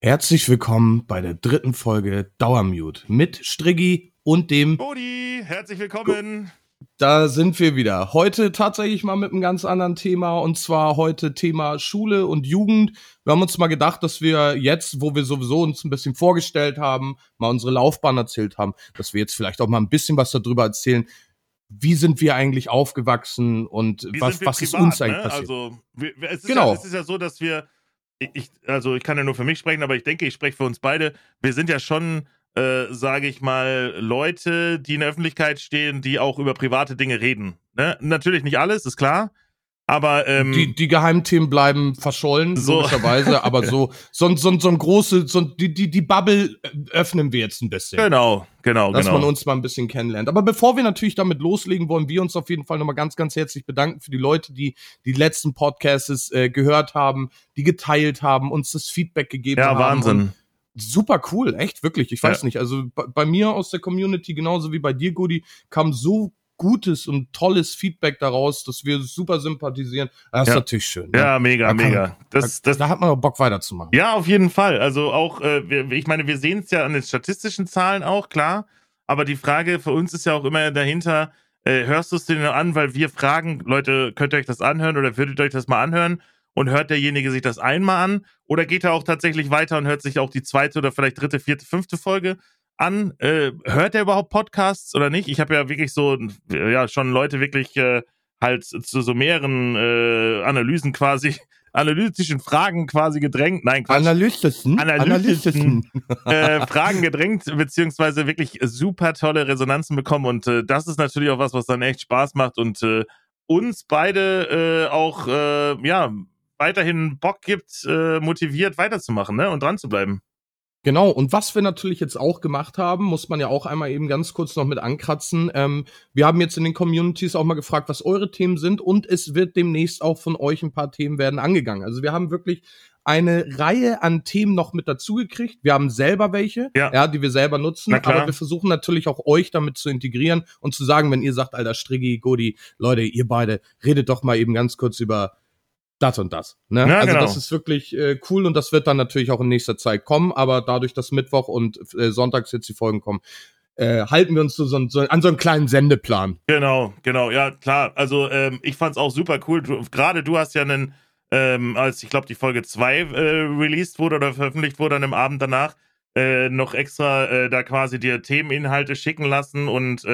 Herzlich willkommen bei der dritten Folge Dauermute mit Striggi und dem Bodi. Herzlich willkommen. Da sind wir wieder. Heute tatsächlich mal mit einem ganz anderen Thema und zwar heute Thema Schule und Jugend. Wir haben uns mal gedacht, dass wir jetzt, wo wir sowieso uns ein bisschen vorgestellt haben, mal unsere Laufbahn erzählt haben, dass wir jetzt vielleicht auch mal ein bisschen was darüber erzählen, wie sind wir eigentlich aufgewachsen und Wie was, was ist privat, uns eigentlich ne? passiert. Also, wir- es ist Genau. Ja, es ist ja so, dass wir, ich- also ich kann ja nur für mich sprechen, aber ich denke, ich spreche für uns beide. Wir sind ja schon, äh, sage ich mal, Leute, die in der Öffentlichkeit stehen, die auch über private Dinge reden. Ne? Natürlich nicht alles, ist klar. Aber ähm, die, die Geheimthemen bleiben verschollen, So. logischerweise, aber so, so, so, so ein große, so, die, die, die Bubble öffnen wir jetzt ein bisschen. genau, genau, dass genau. man uns mal ein bisschen kennenlernt. Aber bevor wir natürlich damit loslegen, wollen wir uns auf jeden Fall nochmal ganz, ganz herzlich bedanken für die Leute, die die letzten Podcasts äh, gehört haben, die geteilt haben, uns das Feedback gegeben ja, haben. Wahnsinn. Und super cool, echt, wirklich. Ich weiß Ja. nicht, also bei, bei mir aus der Community, genauso wie bei dir, Gudi, kam so gutes und tolles Feedback daraus, dass wir super sympathisieren. Das ist Ja. natürlich schön. ne? Ja, mega, Da kann- mega. Das, das, da hat man auch Bock weiterzumachen. Ja, auf jeden Fall. Also auch, äh, wir, ich meine, wir sehen es ja an den statistischen Zahlen auch, klar. Aber die Frage für uns ist ja auch immer dahinter, äh, hörst du es dir nur an, weil wir fragen, Leute, könnt ihr euch das anhören oder würdet ihr euch das mal anhören? Und hört derjenige sich das einmal an? Oder geht er auch tatsächlich weiter und hört sich auch die zweite oder vielleicht dritte, vierte, fünfte Folge an? Äh, hört er überhaupt Podcasts oder nicht? Ich habe ja wirklich so, ja, schon Leute wirklich äh, halt zu so mehreren äh, Analysen quasi, analytischen Fragen quasi gedrängt. Nein, Quatsch Analysten. Analysten. äh, Fragen gedrängt, beziehungsweise wirklich super tolle Resonanzen bekommen. Und äh, das ist natürlich auch was, was dann echt Spaß macht und äh, uns beide auch ja weiterhin Bock gibt, motiviert weiterzumachen ne? und dran zu bleiben. Genau, und was wir natürlich jetzt auch gemacht haben, muss man ja auch einmal eben ganz kurz noch mit ankratzen. Ähm, wir haben jetzt in den Communities auch mal gefragt, was eure Themen sind und es wird demnächst auch von euch ein paar Themen werden angegangen. Also wir haben wirklich eine Reihe an Themen noch mit dazugekriegt. Wir haben selber welche, Ja. die wir selber nutzen, aber wir versuchen natürlich auch euch damit zu integrieren und zu sagen, wenn ihr sagt, alter Striggi, Godi, Leute, ihr beide, redet doch mal eben ganz kurz über das und das. Ne? Ja, also genau. das ist wirklich äh, cool und das wird dann natürlich auch in nächster Zeit kommen, aber dadurch, dass Mittwoch und äh, Sonntags jetzt die Folgen kommen, äh, halten wir uns so, so, so an so einen kleinen Sendeplan. Genau, genau, ja klar. Also ähm, ich fand's auch super cool. Gerade du hast ja einen, ähm, als ich glaube die Folge 2 äh, released wurde oder veröffentlicht wurde an dem Abend danach, äh, noch extra äh, da quasi dir Themeninhalte schicken lassen und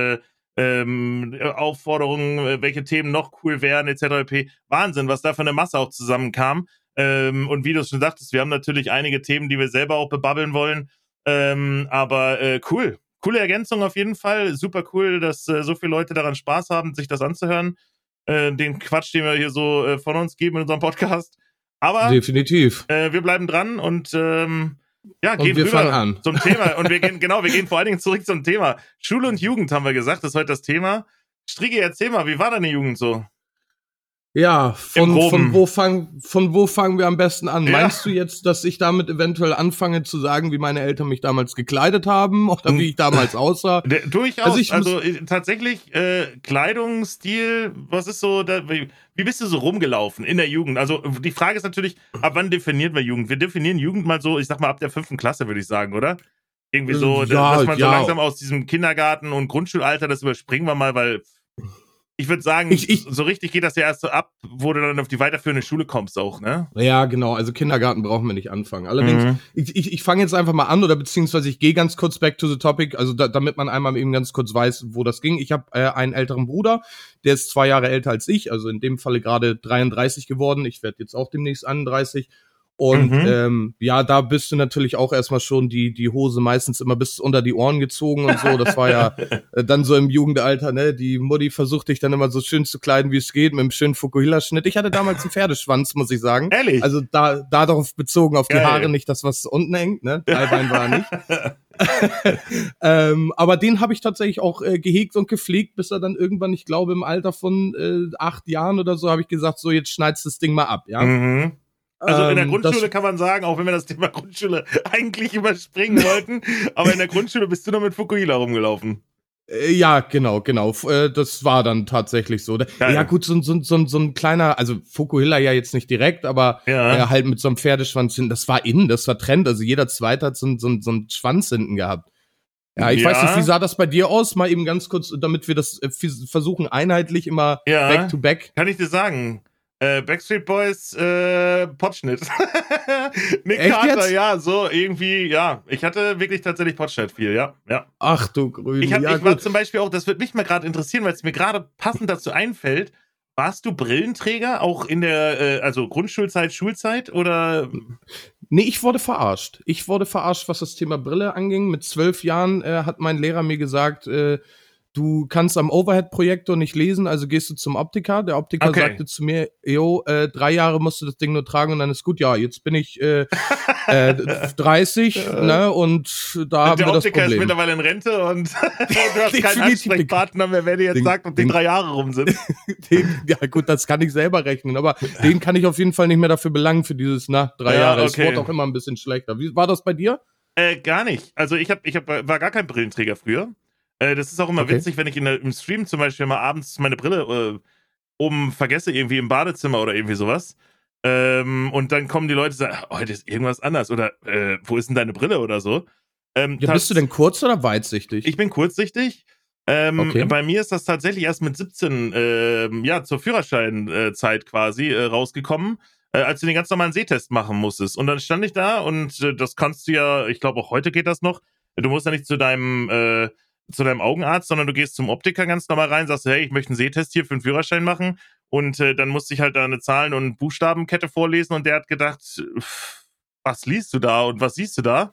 ähm, Aufforderungen, äh, welche Themen noch cool wären, etc. pp. Wahnsinn, was da für eine Masse auch zusammenkam. Ähm, und wie du es schon sagtest, wir haben natürlich einige Themen, die wir selber auch bebabbeln wollen. Ähm, aber äh, cool. Coole Ergänzung auf jeden Fall. Super cool, dass äh, so viele Leute daran Spaß haben, sich das anzuhören. Äh, den Quatsch, den wir hier so äh, von uns geben in unserem Podcast. Aber Definitiv. äh, wir bleiben dran und ähm, ja, Und gehen wir rüber an. zum Thema. Und wir gehen, genau, wir gehen vor allen Dingen zurück zum Thema. Schule und Jugend haben wir gesagt, das ist heute das Thema. Strigi, erzähl mal, wie war deine Jugend so? Ja, von, von, wo fang, von wo fangen wir am besten an? Ja. Meinst du jetzt, dass ich damit eventuell anfange zu sagen, wie meine Eltern mich damals gekleidet haben oder wie ich damals aussah? Der, durchaus. Also Also, ich muss- äh, tatsächlich äh, Kleidungsstil, was ist so, da, wie, wie bist du so rumgelaufen in der Jugend? Also die Frage ist natürlich, ab wann definieren wir Jugend? Wir definieren Jugend mal so, ich sag mal ab der fünften Klasse, würde ich sagen, oder? Irgendwie so, Ja, da- dass man so ja. langsam aus diesem Kindergarten und Grundschulalter, das überspringen wir mal, weil ich würde sagen, Ich- ich- so richtig geht das ja erst so ab, wo du dann auf die weiterführende Schule kommst auch, ne? Ja, genau. Also Kindergarten brauchen wir nicht anfangen. Allerdings, Mhm. ich, ich, ich fange jetzt einfach mal an oder beziehungsweise ich gehe ganz kurz back to the topic, also da, damit man einmal eben ganz kurz weiß, wo das ging. Ich habe äh, einen älteren Bruder, der ist zwei Jahre älter als ich, also in dem Falle gerade 33 geworden. Ich werde jetzt auch demnächst 31. Und Mhm. ähm, ja, da bist du natürlich auch erstmal schon die, die Hose meistens immer bis unter die Ohren gezogen und so. Das war ja äh, dann so im Jugendalter, ne? Die Mutti versucht dich dann immer so schön zu kleiden, wie es geht, mit einem schönen Fukuhila-Schnitt. Ich hatte damals einen Pferdeschwanz, muss ich sagen. Ehrlich? Also da, da darauf bezogen, auf die Geil. Haare, nicht das, was unten hängt, ne? Dreibein war nicht. ähm, aber den habe ich tatsächlich auch äh, gehegt und gepflegt, bis er dann irgendwann, ich glaube, im Alter von äh, acht Jahren oder so, habe ich gesagt, so jetzt schneidest das Ding mal ab, ja. Mhm. Also in der Ähm, Grundschule kann man sagen, auch wenn wir das Thema Grundschule eigentlich überspringen wollten, aber in der Grundschule bist du noch mit Fukuhila rumgelaufen. Äh, ja, genau, genau. Äh, das war dann tatsächlich so. Geil. Ja, gut, so, so, so, so ein kleiner, also Fukuhila ja jetzt nicht direkt, aber ja. äh, halt mit so einem Pferdeschwanz hinten. Das war innen, das war Trend. Also jeder Zweite hat so, so, so einen Schwanz hinten gehabt. Ja, ich ja. weiß nicht, wie sah das bei dir aus? Mal eben ganz kurz, damit wir das versuchen, einheitlich immer ja. back to back. Kann ich dir sagen. Äh, Backstreet Boys äh, Potschnitt. Nick Echt Carter, jetzt? ja, so irgendwie, ja. Ich hatte wirklich tatsächlich Potschnitt viel, ja. ja. Ach du Grüne. Ich, hab, ja, ich war zum Beispiel auch, das wird mich mal gerade interessieren, weil es mir gerade passend dazu einfällt. Warst du Brillenträger auch in der, äh, also Grundschulzeit, Schulzeit oder? Nee, ich wurde verarscht. Ich wurde verarscht, was das Thema Brille anging. Mit zwölf Jahren äh, hat mein Lehrer mir gesagt, äh, du kannst am Overhead-Projektor nicht lesen, also gehst du zum Optiker. Der Optiker okay. sagte zu mir, jo, äh, drei Jahre musst du das Ding nur tragen und dann ist gut. Ja, jetzt bin ich äh, äh, 30, ne, und da haben wir das Problem. Der Optiker ist mittlerweile in Rente und du hast keinen Ansprechpartner mehr, wer dir jetzt den, sagt, ob die den, drei Jahre rum sind. Den, ja gut, das kann ich selber rechnen, aber den kann ich auf jeden Fall nicht mehr dafür belangen für dieses, na, drei ja, Jahre. Okay. Es wurde auch immer ein bisschen schlechter. Wie war das bei dir? Äh, gar nicht. Also ich hab, ich hab, war gar kein Brillenträger früher. Äh, das ist auch immer okay. witzig, wenn ich in der, im Stream zum Beispiel mal abends meine Brille äh, oben vergesse, irgendwie im Badezimmer oder irgendwie sowas. Ähm, und dann kommen die Leute und sagen, oh, heute ist irgendwas anders oder äh, wo ist denn deine Brille oder so. Ähm, ja, bist du denn kurz- oder weitsichtig? Ich bin kurzsichtig. Ähm, okay. Bei mir ist das tatsächlich erst mit 17, ähm, ja, zur Führerscheinzeit quasi äh, rausgekommen, äh, als du den ganz normalen Sehtest machen musstest. Und dann stand ich da und äh, das kannst du ja, ich glaube auch heute geht das noch. Du musst ja nicht zu deinem äh, zu deinem Augenarzt, sondern du gehst zum Optiker ganz normal rein, sagst, hey, ich möchte einen Sehtest hier für einen Führerschein machen. Und äh, dann musste ich halt da eine Zahlen- und Buchstabenkette vorlesen und der hat gedacht, was liest du da und was siehst du da?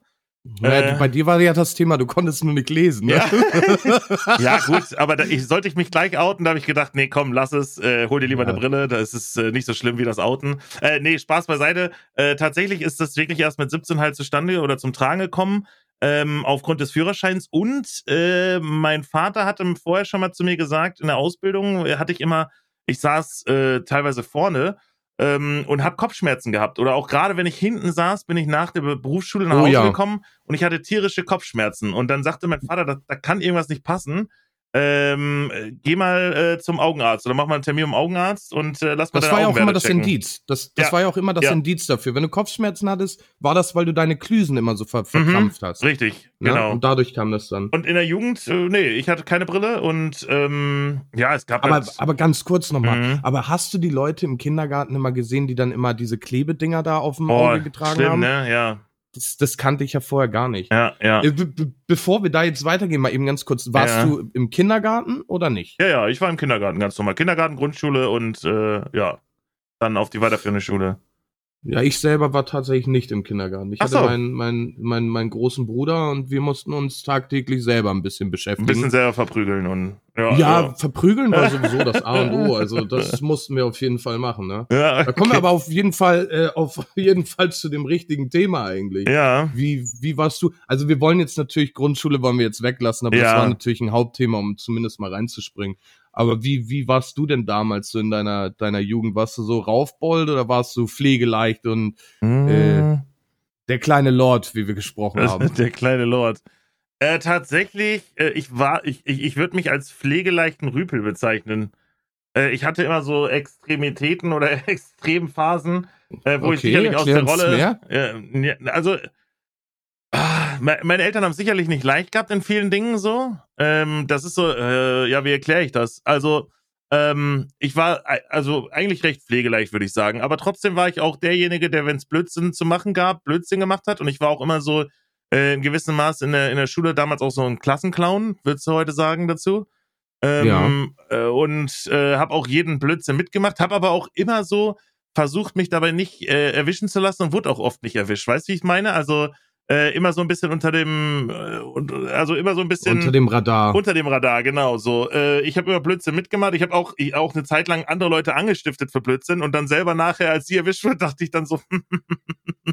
Ja, äh, bei dir war ja das Thema, du konntest nur nicht lesen. Ne? Ja. ja, gut, aber da, ich, sollte ich mich gleich outen, da habe ich gedacht, nee, komm, lass es, äh, hol dir lieber ja. eine Brille, da ist es äh, nicht so schlimm wie das Outen. Äh, nee, Spaß beiseite. Äh, tatsächlich ist das wirklich erst mit 17 halt zustande oder zum Tragen gekommen ähm, aufgrund des Führerscheins. Und äh, mein Vater hatte vorher schon mal zu mir gesagt, in der Ausbildung äh, hatte ich immer, ich saß äh, teilweise vorne ähm, und habe Kopfschmerzen gehabt. Oder auch gerade wenn ich hinten saß, bin ich nach der Berufsschule nach oh, Hause ja. gekommen und ich hatte tierische Kopfschmerzen. Und dann sagte mein Vater, da, da kann irgendwas nicht passen ähm, geh mal äh, zum Augenarzt oder mach mal einen Termin im Augenarzt und äh, lass mal Das war ja auch immer das Indiz. Das, das ja. war ja auch immer das ja. Indiz dafür. Wenn du Kopfschmerzen hattest, war das, weil du deine Klüsen immer so ver mhm. verkrampft mhm, hast. Richtig, ja? genau. Und dadurch kam das dann. Und in der Jugend, äh, nee, ich hatte keine Brille und ähm, ja, es gab. Aber, halt aber ganz kurz nochmal. Mhm. Aber hast du die Leute im Kindergarten immer gesehen, die dann immer diese Klebedinger da auf dem oh, Auge getragen schlimm, haben? Ne? Ja. Das, das kannte ich ja vorher gar nicht. Ja, ja. Äh, be bevor wir da jetzt weitergehen, mal eben ganz kurz. Warst ja. du im Kindergarten oder nicht? Ja, ja, ich war im Kindergarten, ganz normal. Kindergarten, Grundschule und äh, ja, dann auf die weiterführende Schule. Ja, ich selber war tatsächlich nicht im Kindergarten. Ich Ach hatte so. meinen, meinen, meinen, meinen großen Bruder und wir mussten uns tagtäglich selber ein bisschen beschäftigen. Ein bisschen selber verprügeln und ja, ja, ja. verprügeln war sowieso das A und O. Also das mussten wir auf jeden Fall machen. Ne? Ja, okay. Da kommen wir aber auf jeden Fall, äh, auf jeden Fall zu dem richtigen Thema eigentlich. Ja. Wie, wie warst du? Also wir wollen jetzt natürlich Grundschule wollen wir jetzt weglassen, aber ja. das war natürlich ein Hauptthema, um zumindest mal reinzuspringen. Aber wie, wie warst du denn damals so in deiner, deiner Jugend? Warst du so raufbold oder warst du pflegeleicht und mm. äh, der kleine Lord, wie wir gesprochen haben? Der kleine Lord. Äh, tatsächlich, äh, ich war, ich, ich, ich würde mich als pflegeleichten Rüpel bezeichnen. Äh, ich hatte immer so Extremitäten oder Extremphasen, äh, wo okay, ich sicherlich aus der Rolle. Also meine Eltern haben sicherlich nicht leicht gehabt in vielen Dingen so. Ähm, das ist so, äh, ja, wie erkläre ich das? Also, ähm, ich war also eigentlich recht pflegeleicht, würde ich sagen. Aber trotzdem war ich auch derjenige, der, wenn es Blödsinn zu machen gab, Blödsinn gemacht hat. Und ich war auch immer so äh, in gewissem Maß in der, in der Schule damals auch so ein Klassenclown, würdest du heute sagen dazu. Ähm, ja. Äh, und äh, habe auch jeden Blödsinn mitgemacht, habe aber auch immer so versucht, mich dabei nicht äh, erwischen zu lassen und wurde auch oft nicht erwischt. Weißt du, wie ich meine? Also äh, immer so ein bisschen unter dem, äh, also immer so ein bisschen unter dem Radar. Unter dem Radar, genau. So, äh, ich habe immer Blödsinn mitgemacht. Ich habe auch, ich, auch eine Zeit lang andere Leute angestiftet für Blödsinn und dann selber nachher, als sie erwischt wird, dachte ich dann so,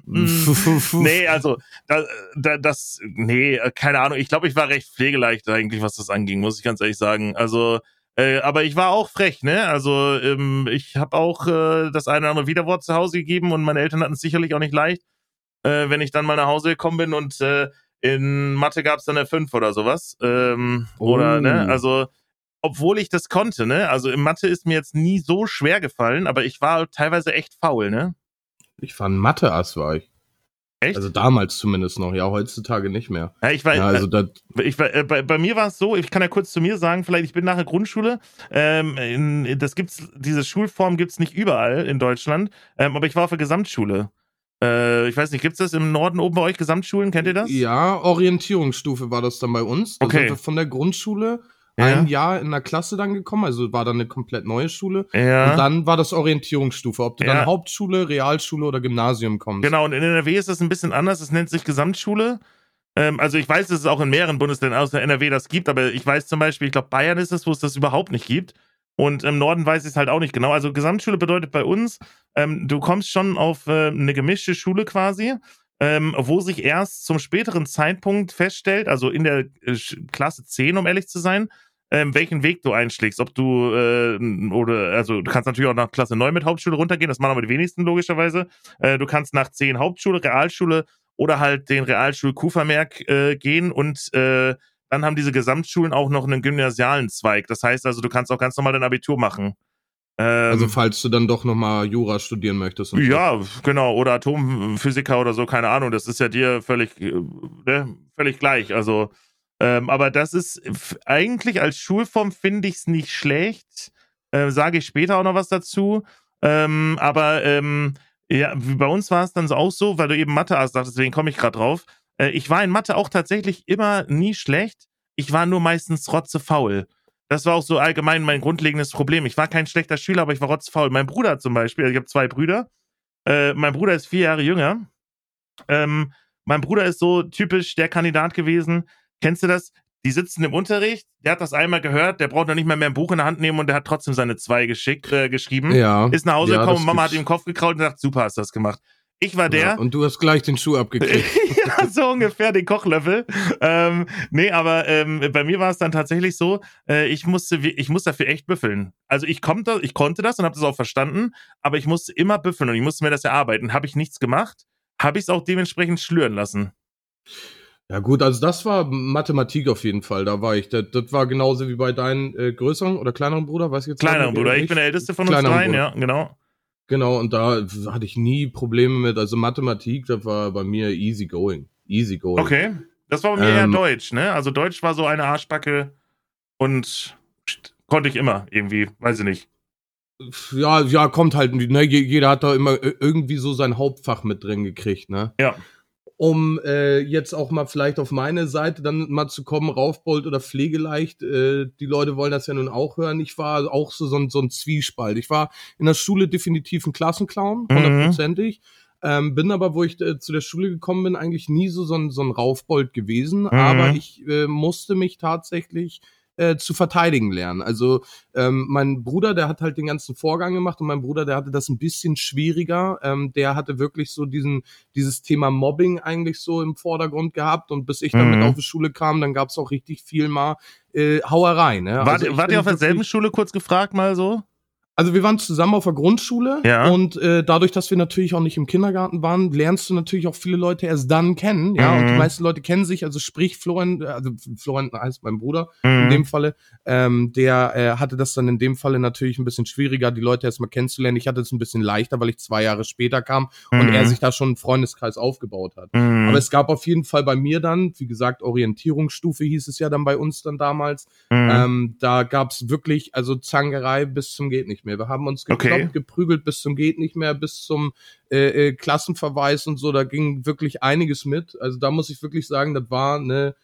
nee, also da, da, das, nee, keine Ahnung. Ich glaube, ich war recht pflegeleicht eigentlich, was das anging, muss ich ganz ehrlich sagen. Also äh, aber ich war auch frech, ne? Also ähm, ich habe auch äh, das eine oder andere Widerwort zu Hause gegeben und meine Eltern hatten es sicherlich auch nicht leicht äh, wenn ich dann mal nach Hause gekommen bin und äh, in Mathe gab es dann eine 5 oder sowas. Ähm, oh. Oder, ne, oh. also, obwohl ich das konnte, ne? Also in Mathe ist mir jetzt nie so schwer gefallen, aber ich war teilweise echt faul, ne? Ich fand Mathe-Ass war ich. Echt? Also damals zumindest noch, ja, heutzutage nicht mehr. Ja, ich war, ja, also äh, ich war, äh, bei, bei, mir war es so, ich kann ja kurz zu mir sagen, vielleicht, ich bin nach der Grundschule, ähm, in, das gibt's, diese Schulform gibt es nicht überall in Deutschland, ähm, aber ich war auf der Gesamtschule. Äh, ich weiß nicht, gibt es das im Norden oben bei euch, Gesamtschulen, kennt ihr das? Ja, Orientierungsstufe war das dann bei uns. Da okay. sind wir von der Grundschule ja. ein Jahr in der Klasse dann gekommen, also war dann eine komplett neue Schule. Ja. Und dann war das Orientierungsstufe, ob du ja. dann Hauptschule, Realschule oder Gymnasium kommst. Genau, und in NRW ist das ein bisschen anders, es nennt sich Gesamtschule. Ähm, also ich weiß, dass es auch in mehreren Bundesländern außer NRW das gibt, aber ich weiß zum Beispiel, ich glaube Bayern ist es, wo es das überhaupt nicht gibt. Und im Norden weiß ich es halt auch nicht genau. Also Gesamtschule bedeutet bei uns, ähm, du kommst schon auf äh, eine gemischte Schule quasi. Ähm, wo sich erst zum späteren Zeitpunkt feststellt, also in der äh, Klasse 10, um ehrlich zu sein, ähm, welchen Weg du einschlägst. Ob du, äh, oder, also du kannst natürlich auch nach Klasse 9 mit Hauptschule runtergehen, das machen aber die wenigsten logischerweise. Äh, du kannst nach 10 Hauptschule, Realschule oder halt den Realschul-Kufermerk äh, gehen und äh, dann haben diese Gesamtschulen auch noch einen gymnasialen Zweig. Das heißt also, du kannst auch ganz normal dein Abitur machen. Ähm, also falls du dann doch nochmal Jura studieren möchtest. ja, so. genau. Oder Atomphysiker oder so, keine Ahnung. Das ist ja dir völlig, äh, ne, völlig gleich. Also ähm, aber das ist eigentlich als Schulform finde ich es nicht schlecht. Äh, Sage ich später auch noch was dazu. Ähm, aber ähm, ja, bei uns war es dann auch so, weil du eben Mathe hast, deswegen komme ich gerade drauf. Äh, ich war in Mathe auch tatsächlich immer nie schlecht. Ich war nur meistens rotzefaul. Das war auch so allgemein mein grundlegendes Problem. Ich war kein schlechter Schüler, aber ich war rotzefaul. Mein Bruder zum Beispiel, also ich habe zwei Brüder. Äh, mein Bruder ist vier Jahre jünger. Ähm, mein Bruder ist so typisch der Kandidat gewesen, Kennst du das? Die sitzen im Unterricht, der hat das einmal gehört, der braucht noch nicht mal mehr ein Buch in der Hand nehmen und der hat trotzdem seine zwei geschickt, äh, geschrieben. Ja. Ist nach Hause ja, gekommen, Mama hat ihm den Kopf gekraut und gesagt, super hast du das gemacht. Ich war der. Ja, und du hast gleich den Schuh abgekriegt. ja, so ungefähr den Kochlöffel. Ähm, nee, aber ähm, bei mir war es dann tatsächlich so, äh, ich musste, ich musste dafür echt büffeln. Also ich, konnte, ich konnte das und habe das auch verstanden, aber ich musste immer büffeln und ich musste mir das erarbeiten. Habe ich nichts gemacht, habe ich es auch dementsprechend schlüren lassen. Ja gut, also das war Mathematik auf jeden Fall, da war ich. Das, das war genauso wie bei deinem äh, größeren oder kleineren Bruder, weiß ich jetzt Kleineren Bruder, ich bin der älteste von uns dreien, ja, genau. Genau, und da hatte ich nie Probleme mit, also Mathematik, das war bei mir easy going. Easy going. Okay, das war bei mir ähm, eher Deutsch, ne? Also Deutsch war so eine Arschbacke und konnte ich immer irgendwie, weiß ich nicht. Ja, ja, kommt halt, ne? Jeder hat da immer irgendwie so sein Hauptfach mit drin gekriegt, ne? Ja um äh, jetzt auch mal vielleicht auf meine Seite dann mal zu kommen, Raufbold oder Pflegeleicht, äh, die Leute wollen das ja nun auch hören. Ich war auch so, so, ein, so ein Zwiespalt. Ich war in der Schule definitiv ein Klassenclown, mhm. hundertprozentig. Mhm. Ähm, bin aber, wo ich äh, zu der Schule gekommen bin, eigentlich nie so, so, ein, so ein Raufbold gewesen. Mhm. Aber ich äh, musste mich tatsächlich äh, zu verteidigen lernen. Also ähm, mein Bruder, der hat halt den ganzen Vorgang gemacht und mein Bruder, der hatte das ein bisschen schwieriger. Ähm, der hatte wirklich so diesen dieses Thema Mobbing eigentlich so im Vordergrund gehabt und bis ich dann mhm. mit auf die Schule kam, dann gab es auch richtig viel mal äh, Hauerei. Ne? Wart, also wart ihr auf derselben Schule kurz gefragt mal so? Also wir waren zusammen auf der Grundschule ja. und äh, dadurch, dass wir natürlich auch nicht im Kindergarten waren, lernst du natürlich auch viele Leute erst dann kennen, ja. Mhm. Und die mhm. meisten Leute kennen sich, also sprich Florian, also Florian heißt mein Bruder mhm. in dem Falle, ähm, der äh, hatte das dann in dem Falle natürlich ein bisschen schwieriger, die Leute erstmal kennenzulernen. Ich hatte es ein bisschen leichter, weil ich zwei Jahre später kam mhm. und er sich da schon einen Freundeskreis aufgebaut hat. Mhm. Aber es gab auf jeden Fall bei mir dann, wie gesagt, Orientierungsstufe hieß es ja dann bei uns dann damals. Mhm. Ähm, da gab's wirklich, also Zangerei bis zum geht nicht mehr mehr. Wir haben uns gekloppt, okay. geprügelt bis zum geht nicht mehr, bis zum äh, äh, Klassenverweis und so. Da ging wirklich einiges mit. Also da muss ich wirklich sagen, das war eine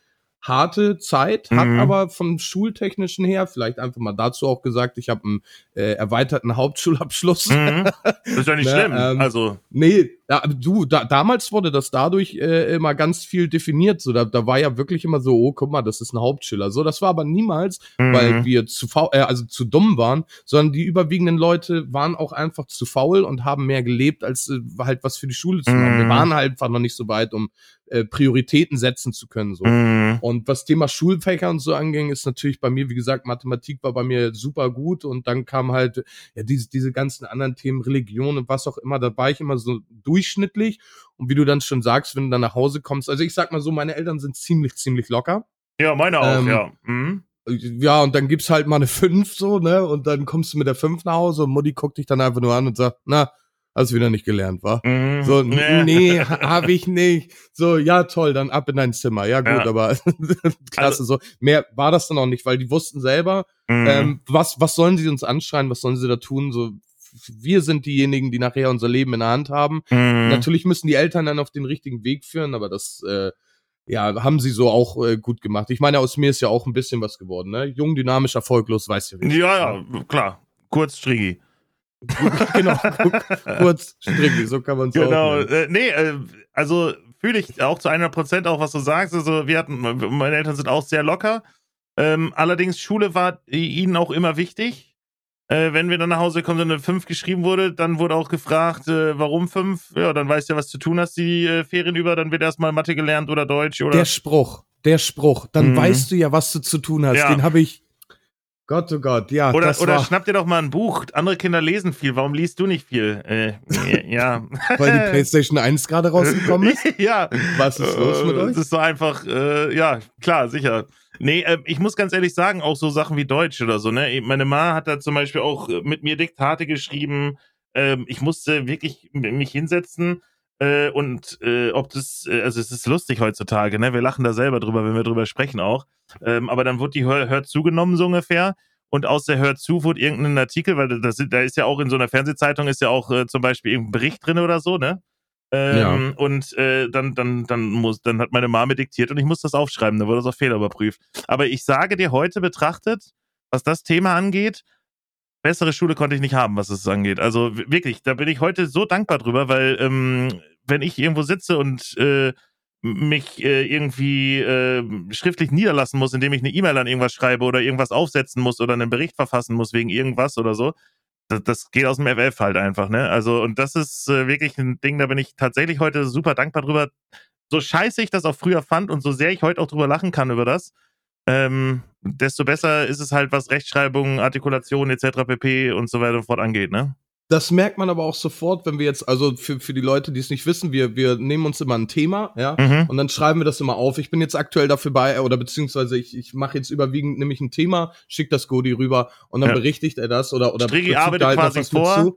harte Zeit, hat mhm. aber vom Schultechnischen her, vielleicht einfach mal dazu auch gesagt, ich habe einen äh, erweiterten Hauptschulabschluss. Mhm. Das ist ja nicht ne, schlimm. Ähm, also. Nee, ja, du, da, damals wurde das dadurch äh, immer ganz viel definiert. So, da, da war ja wirklich immer so, oh, guck mal, das ist ein Hauptschüler. So, das war aber niemals, mhm. weil wir zu faul, äh, also zu dumm waren, sondern die überwiegenden Leute waren auch einfach zu faul und haben mehr gelebt, als äh, halt was für die Schule zu machen. Wir mhm. waren halt einfach noch nicht so weit, um äh, Prioritäten setzen zu können. So. Mhm. Und was Thema Schulfächer und so anging, ist natürlich bei mir, wie gesagt, Mathematik war bei mir super gut und dann kam halt ja diese, diese ganzen anderen Themen, Religion und was auch immer, da war ich immer so durchschnittlich. Und wie du dann schon sagst, wenn du dann nach Hause kommst, also ich sag mal so, meine Eltern sind ziemlich, ziemlich locker. Ja, meine auch, ähm, ja. Mhm. Ja, und dann gibt's halt mal eine 5 so, ne? Und dann kommst du mit der 5 nach Hause und Mutti guckt dich dann einfach nur an und sagt, na, hast wieder nicht gelernt, wa? Mhm. So, nee, hab ich nicht. So, ja, toll, dann ab in dein Zimmer. Ja, gut, ja. aber klasse, also, so. Mehr war das dann auch nicht, weil die wussten selber, mhm. ähm, was, was sollen sie uns anschreien, was sollen sie da tun, so, wir sind diejenigen, die nachher unser Leben in der Hand haben. Mhm. Natürlich müssen die Eltern dann auf den richtigen Weg führen, aber das, äh, ja, haben sie so auch äh, gut gemacht. Ich meine, aus mir ist ja auch ein bisschen was geworden, ne? Jung, dynamisch, erfolglos, weißt du. Ja, ja, klar. Kurz, Strigi. genau, kurz, Strigi, so kann man es genau. Genau, äh, nee, äh, also fühle ich auch zu 100% auch, was du sagst. Also wir hatten, meine Eltern sind auch sehr locker. Ähm, allerdings, Schule war ihnen auch immer wichtig. Äh, wenn wir dann nach Hause kommen und eine 5 geschrieben wurde, dann wurde auch gefragt, äh, warum 5? Ja, dann weißt du ja, was zu tun hast die äh, Ferien über, dann wird erstmal Mathe gelernt oder Deutsch oder. Der Spruch, der Spruch, dann mhm. weißt du ja, was du zu tun hast. Ja. Den habe ich. Gott, oh Gott, ja. Oder, oder war... schnapp dir doch mal ein Buch. Andere Kinder lesen viel. Warum liest du nicht viel? Äh, ja. Weil die PlayStation 1 gerade rausgekommen ist? ja. Was ist los mit äh, euch? Das ist so einfach, äh, ja, klar, sicher. Nee, äh, ich muss ganz ehrlich sagen, auch so Sachen wie Deutsch oder so, ne? Meine Ma hat da zum Beispiel auch mit mir Diktate geschrieben. Ähm, ich musste wirklich mich hinsetzen äh, und äh, ob das, äh, also es ist lustig heutzutage, ne? Wir lachen da selber drüber, wenn wir drüber sprechen auch. Ähm, aber dann wurde die Hör, Hör zugenommen, so ungefähr. Und aus der Hör zu wurde irgendein Artikel, weil das, da ist ja auch in so einer Fernsehzeitung ist ja auch äh, zum Beispiel irgendein Bericht drin oder so, ne? Ähm, ja. Und äh, dann, dann, dann, muss, dann hat meine Mama diktiert und ich muss das aufschreiben, dann wurde das auf Fehler überprüft. Aber ich sage dir heute betrachtet, was das Thema angeht, bessere Schule konnte ich nicht haben, was es angeht. Also wirklich, da bin ich heute so dankbar drüber, weil ähm, wenn ich irgendwo sitze und äh, mich äh, irgendwie äh, schriftlich niederlassen muss, indem ich eine E-Mail an irgendwas schreibe oder irgendwas aufsetzen muss oder einen Bericht verfassen muss wegen irgendwas oder so, das, das geht aus dem FF halt einfach, ne? Also, und das ist äh, wirklich ein Ding, da bin ich tatsächlich heute super dankbar drüber. So scheiße ich das auch früher fand und so sehr ich heute auch drüber lachen kann über das, ähm, desto besser ist es halt, was Rechtschreibung, Artikulation etc. pp. und so weiter und fort angeht, ne? Das merkt man aber auch sofort, wenn wir jetzt, also für, für die Leute, die es nicht wissen, wir, wir nehmen uns immer ein Thema, ja, mhm. und dann schreiben wir das immer auf. Ich bin jetzt aktuell dafür bei, oder beziehungsweise ich, ich mache jetzt überwiegend nämlich ein Thema, schick das Godi rüber und dann ja. berichtigt er das oder oder Strigi arbeitet halt quasi vor.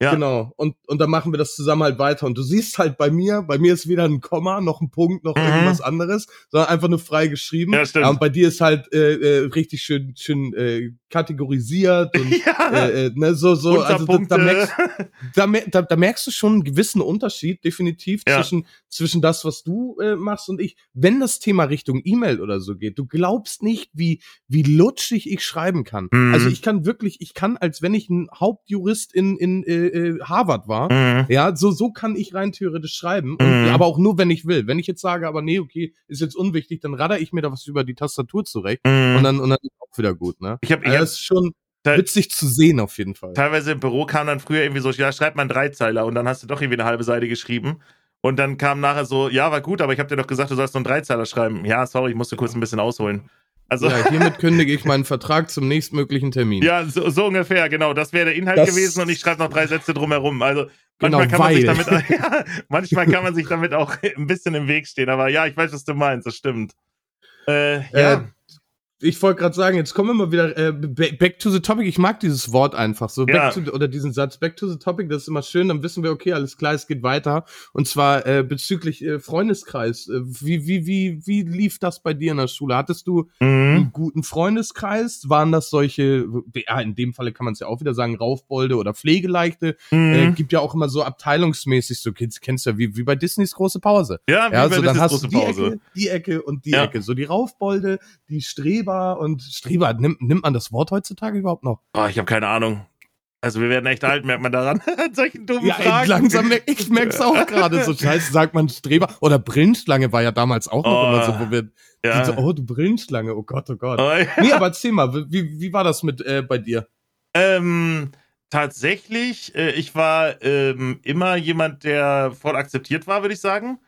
Ja. Genau. Und, und dann machen wir das zusammen halt weiter. Und du siehst halt bei mir, bei mir ist weder ein Komma, noch ein Punkt, noch mhm. irgendwas anderes, sondern einfach nur frei geschrieben. Ja, stimmt. Ja, und bei dir ist halt äh, äh, richtig schön, schön äh, kategorisiert und ja. äh, äh, ne, so, so, also da, da, merkst, da, da, da merkst du schon einen gewissen Unterschied, definitiv, ja. zwischen, zwischen das, was du äh, machst und ich. Wenn das Thema Richtung E-Mail oder so geht, du glaubst nicht, wie, wie lutschig ich schreiben kann. Mhm. Also ich kann wirklich, ich kann, als wenn ich ein Hauptjurist in, in äh, äh Harvard war, mhm. ja, so, so kann ich rein theoretisch schreiben, und, mhm. aber auch nur, wenn ich will. Wenn ich jetzt sage, aber nee, okay, ist jetzt unwichtig, dann radder ich mir da was über die Tastatur zurecht mhm. und dann, und dann ist auch wieder gut, ne? Ich habe ich das ist schon witzig zu sehen auf jeden Fall. Teilweise im Büro kam dann früher irgendwie so, ja, schreib mal einen Dreizeiler und dann hast du doch irgendwie eine halbe Seite geschrieben. Und dann kam nachher so, ja, war gut, aber ich habe dir doch gesagt, du sollst noch einen Dreizeiler schreiben. Ja, sorry, ich musste kurz ein bisschen ausholen. Also ja, hiermit kündige ich meinen Vertrag zum nächstmöglichen Termin. Ja, so, so ungefähr, genau. Das wäre der Inhalt das gewesen und ich schreibe noch drei Sätze drumherum. Also manchmal, genau, kann man sich damit, ja, manchmal kann man sich damit auch ein bisschen im Weg stehen. Aber ja, ich weiß, was du meinst, das stimmt. Äh, ja. Äh, ich wollte gerade sagen, jetzt kommen wir mal wieder äh, back to the topic. Ich mag dieses Wort einfach so. Ja. To, oder diesen Satz, back to the topic, das ist immer schön. Dann wissen wir, okay, alles klar, es geht weiter. Und zwar äh, bezüglich äh, Freundeskreis. Äh, wie, wie, wie, wie lief das bei dir in der Schule? Hattest du mhm. einen guten Freundeskreis? Waren das solche, ja, in dem Falle kann man es ja auch wieder sagen, Raufbolde oder Pflegeleichte? Mhm. Äh, gibt ja auch immer so abteilungsmäßig, so kennst, kennst ja, wie, wie bei Disneys große Pause. Ja, wie ja, bei so, Disneys dann hast du die Pause. Ecke, die Ecke und die ja. Ecke. So die Raufbolde, die Streben Streber und Streber, nimmt, nimmt man das Wort heutzutage überhaupt noch? Oh, ich habe keine Ahnung. Also wir werden echt alt, merkt man daran. Solchen dummen ja, Fragen. langsam, ich merk's auch gerade. So scheiße sagt man Streber. Oder Brillenschlange war ja damals auch noch oh, immer so, wo wir ja. so, oh, du Brillenschlange, oh Gott, oh Gott. Oh, ja. Nee, aber erzähl mal, wie, wie war das mit äh, bei dir? Ähm, tatsächlich, äh, ich war ähm, immer jemand, der voll akzeptiert war, würde ich sagen.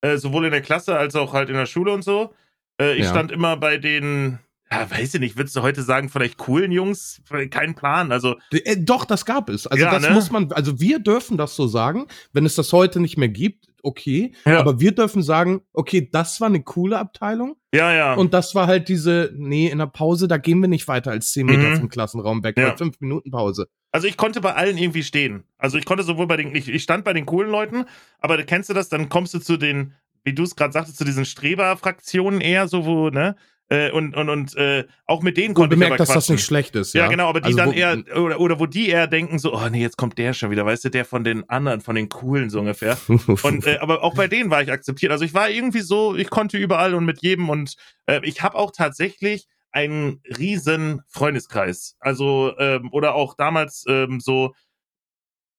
äh, sowohl in der Klasse als auch halt in der Schule und so. Äh, ich Ja. stand immer bei den, ja, weiß ich nicht, würdest du heute sagen, vielleicht coolen Jungs? Kein Plan. Also, Äh, doch, das gab es. Also Ja, das ne? muss man, also wir dürfen das so sagen. Wenn es das heute nicht mehr gibt, okay. Ja. Aber wir dürfen sagen, okay, das war eine coole Abteilung. ja, ja. Und das war halt diese, nee, in der Pause, da gehen wir nicht weiter als 10 Meter Mhm. vom Klassenraum weg, Ja. bei 5 Minuten Pause. Also ich konnte bei allen irgendwie stehen. Also ich konnte sowohl bei den, ich, ich stand bei den coolen Leuten, aber kennst du das, dann kommst du zu den, wie du es gerade sagtest, zu diesen Streber-Fraktionen eher so, wo, ne? Äh, und und, und äh, auch mit denen konnte ich bemerkt, aber dass das nicht schlecht ist. Ja, Ja, genau, aber die Also dann eher, oder, oder wo die eher denken so, oh nee, jetzt kommt der schon wieder, weißt du, der von den anderen, von den coolen so ungefähr. Und äh, aber auch bei denen war ich akzeptiert. Also ich war irgendwie so, ich konnte überall und mit jedem und äh, ich habe auch tatsächlich einen riesen Freundeskreis. Also ähm, oder auch damals ähm, so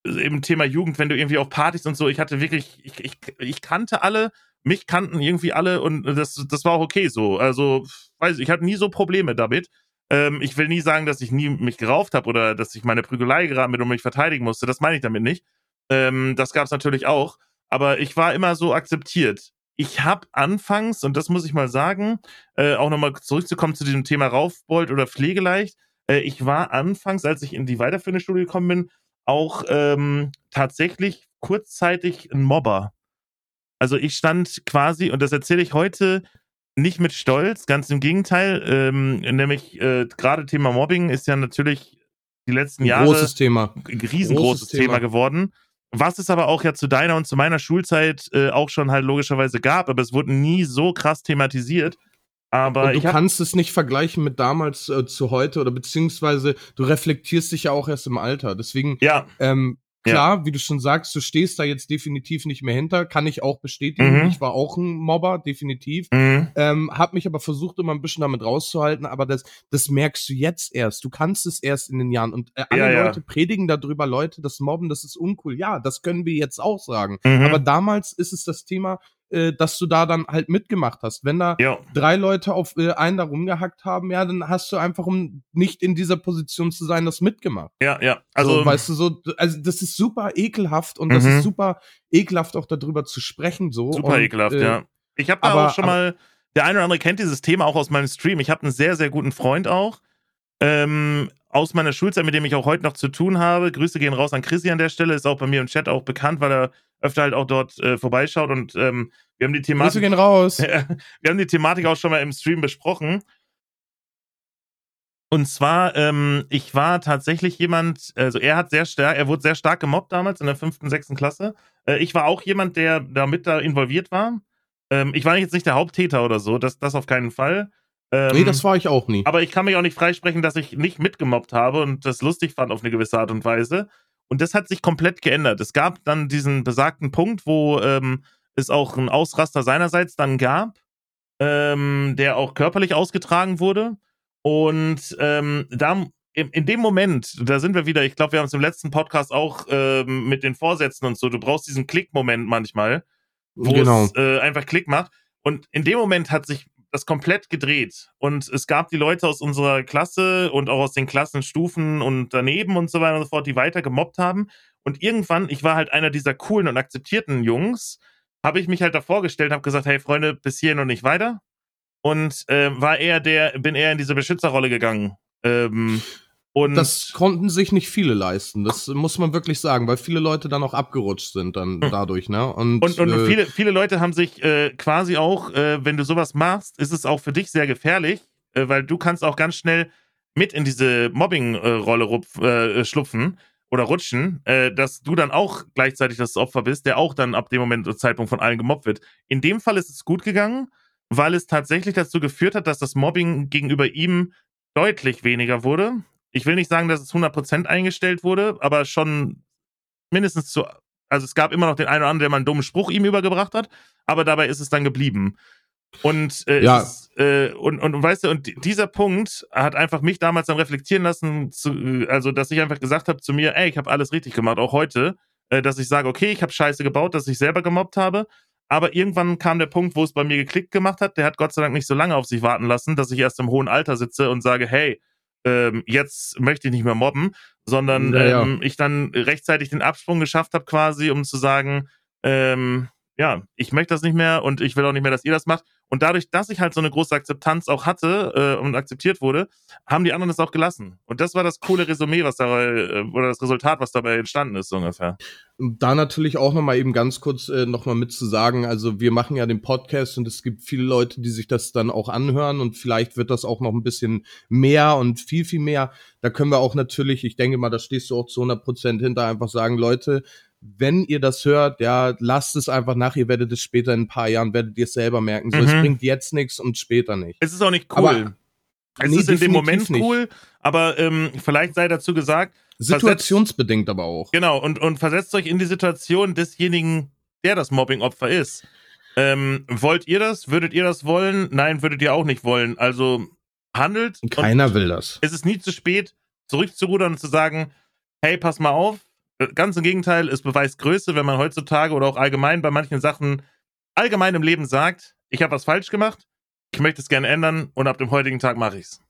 im Thema Jugend, wenn du irgendwie auf Partys und so, ich hatte wirklich, ich, ich, ich kannte alle, mich kannten irgendwie alle und das, das war auch okay so. Also, weiß ich, ich hatte nie so Probleme damit. Ähm, ich will nie sagen, dass ich nie mich gerauft habe oder dass ich meine Prügelei geraten bin und mich verteidigen musste. Das meine ich damit nicht. Ähm, das gab es natürlich auch. Aber ich war immer so akzeptiert. Ich habe anfangs, und das muss ich mal sagen, äh, auch nochmal zurückzukommen zu diesem Thema Raufbold oder Pflegeleicht. Äh, ich war anfangs, als ich in die weiterführende Schule gekommen bin, auch ähm, tatsächlich kurzzeitig ein Mobber. Also ich stand quasi, und das erzähle ich heute nicht mit Stolz, ganz im Gegenteil, ähm, nämlich äh, gerade Thema Mobbing ist ja natürlich die letzten Jahre großes Thema. ein riesengroßes Großes Thema. Thema. geworden. Was es aber auch ja zu deiner und zu meiner Schulzeit äh, auch schon halt logischerweise gab, aber es wurde nie so krass thematisiert. Aber Und du ich hab, kannst es nicht vergleichen mit damals äh, zu heute oder beziehungsweise du reflektierst dich ja auch erst im Alter. Deswegen, ja, ähm, Ja. klar, wie du schon sagst, du stehst da jetzt definitiv nicht mehr hinter, kann ich auch bestätigen. Mhm. Ich war auch ein Mobber, definitiv. mhm, Ähm, hab mich aber versucht, immer ein bisschen damit rauszuhalten, aber das, das merkst du jetzt erst. Du kannst es erst in den Jahren. Und äh, alle Ja, ja. Leute predigen darüber, Leute, das Mobben, das ist uncool. Ja, das können wir jetzt auch sagen. mhm. Aber damals ist es das Thema, äh, dass du da dann halt mitgemacht hast. Wenn da ja, drei Leute auf äh, einen da rumgehackt haben, ja, dann hast du einfach, um nicht in dieser Position zu sein, das mitgemacht. ja, ja. Also, so, weißt du, so, also das ist super ekelhaft und das Mhm. ist super ekelhaft auch darüber zu sprechen, so. super und, ekelhaft, äh, ja. Ich habe da aber- auch schon mal, der eine oder andere kennt dieses Thema auch aus meinem Stream. Ich habe einen sehr, sehr guten Freund auch. Ähm, aus meiner Schulzeit, mit dem ich auch heute noch zu tun habe. Grüße gehen raus an Chrissy an der Stelle, ist auch bei mir im Chat auch bekannt, weil er öfter halt auch dort äh, vorbeischaut und ähm, wir haben die Grüße Thematik. gehen raus. wir haben die Thematik auch schon mal im Stream besprochen. Und zwar, ähm, ich war tatsächlich jemand, also er hat sehr stark, er wurde sehr stark gemobbt damals in der fünften, sechsten Klasse. Äh, ich war auch jemand, der damit da involviert war. Ähm, ich war jetzt nicht der Haupttäter oder so, das, das auf keinen Fall. Ähm, nee, das war ich auch nie. aber ich kann mich auch nicht freisprechen, dass ich nicht mitgemobbt habe und das lustig fand auf eine gewisse Art und Weise. Und das hat sich komplett geändert. Es gab dann diesen besagten Punkt, wo ähm, es auch einen Ausraster seinerseits dann gab, ähm, der auch körperlich ausgetragen wurde. Und ähm, da in, in dem Moment, da sind wir wieder, ich glaube, wir haben es im letzten Podcast auch ähm, mit den Vorsätzen und so, du brauchst diesen Klick-Moment manchmal, wo genau. es äh, einfach Klick macht. Und in dem Moment hat sich das komplett gedreht. Und es gab die Leute aus unserer Klasse und auch aus den Klassenstufen und daneben und so weiter und so fort, die weiter gemobbt haben. Und irgendwann, ich war halt einer dieser coolen und akzeptierten Jungs, habe ich mich halt davor gestellt, habe gesagt, hey Freunde, bis hierhin und nicht weiter. Und äh, war eher der, bin eher in diese Beschützerrolle gegangen. Ähm, und Das konnten sich nicht viele leisten. Das muss man wirklich sagen, weil viele Leute dann auch abgerutscht sind dann dadurch, ne? Und, Und, und äh, viele, viele Leute haben sich äh, quasi auch, äh, wenn du sowas machst, ist es auch für dich sehr gefährlich, äh, weil du kannst auch ganz schnell mit in diese Mobbing-Rolle äh, schlupfen oder rutschen, äh, dass du dann auch gleichzeitig das Opfer bist, der auch dann ab dem Moment und Zeitpunkt von allen gemobbt wird. In dem Fall ist es gut gegangen, weil es tatsächlich dazu geführt hat, dass das Mobbing gegenüber ihm deutlich weniger wurde. Ich will nicht sagen, dass es 100% eingestellt wurde, aber schon mindestens zu also es gab immer noch den einen oder anderen, der mal einen dummen Spruch ihm übergebracht hat, aber dabei ist es dann geblieben. Und, äh, Ja. es äh, und, und weißt du, und di- dieser Punkt hat einfach mich damals dann reflektieren lassen, zu, äh, also dass ich einfach gesagt habe zu mir, ey, ich habe alles richtig gemacht, auch heute, äh, dass ich sage, okay, ich habe Scheiße gebaut, dass ich selber gemobbt habe, aber irgendwann kam der Punkt, wo es bei mir geklickt gemacht hat, der hat Gott sei Dank nicht so lange auf sich warten lassen, dass ich erst im hohen Alter sitze und sage, hey, ähm, jetzt möchte ich nicht mehr mobben, sondern Ja, ja. ähm, ich dann rechtzeitig den Absprung geschafft habe, quasi, um zu sagen, ähm, ja, ich möchte das nicht mehr und ich will auch nicht mehr, dass ihr das macht. Und dadurch, dass ich halt so eine große Akzeptanz auch hatte äh, und akzeptiert wurde, haben die anderen das auch gelassen. Und das war das coole Resümee, was dabei, äh, oder das Resultat, was dabei entstanden ist, so ungefähr. Da natürlich auch nochmal eben ganz kurz äh, nochmal mit zu sagen, also wir machen ja den Podcast und es gibt viele Leute, die sich das dann auch anhören und vielleicht wird das auch noch ein bisschen mehr und viel, viel mehr. Da können wir auch natürlich, ich denke mal, da stehst du auch zu 100 Prozent hinter, einfach sagen, Leute, wenn ihr das hört, ja, lasst es einfach nach, ihr werdet es später in ein paar Jahren, werdet ihr es selber merken. So, mhm. es bringt jetzt nichts und später nicht. Es ist auch nicht cool. Aber, es nee, ist in dem Moment cool, nicht. aber ähm, vielleicht sei dazu gesagt. Situationsbedingt aber auch. Genau, und, und versetzt euch in die Situation desjenigen, der das Mobbing-Opfer ist. Ähm, wollt ihr das? Würdet ihr das wollen? Nein, würdet ihr auch nicht wollen. Also handelt. Keiner will das. Es ist nie zu spät, zurückzurudern und zu sagen, hey, pass mal auf, Ganz im Gegenteil, es beweist Größe, wenn man heutzutage oder auch allgemein bei manchen Sachen allgemein im Leben sagt, ich habe was falsch gemacht, ich möchte es gerne ändern und ab dem heutigen Tag mache ich es.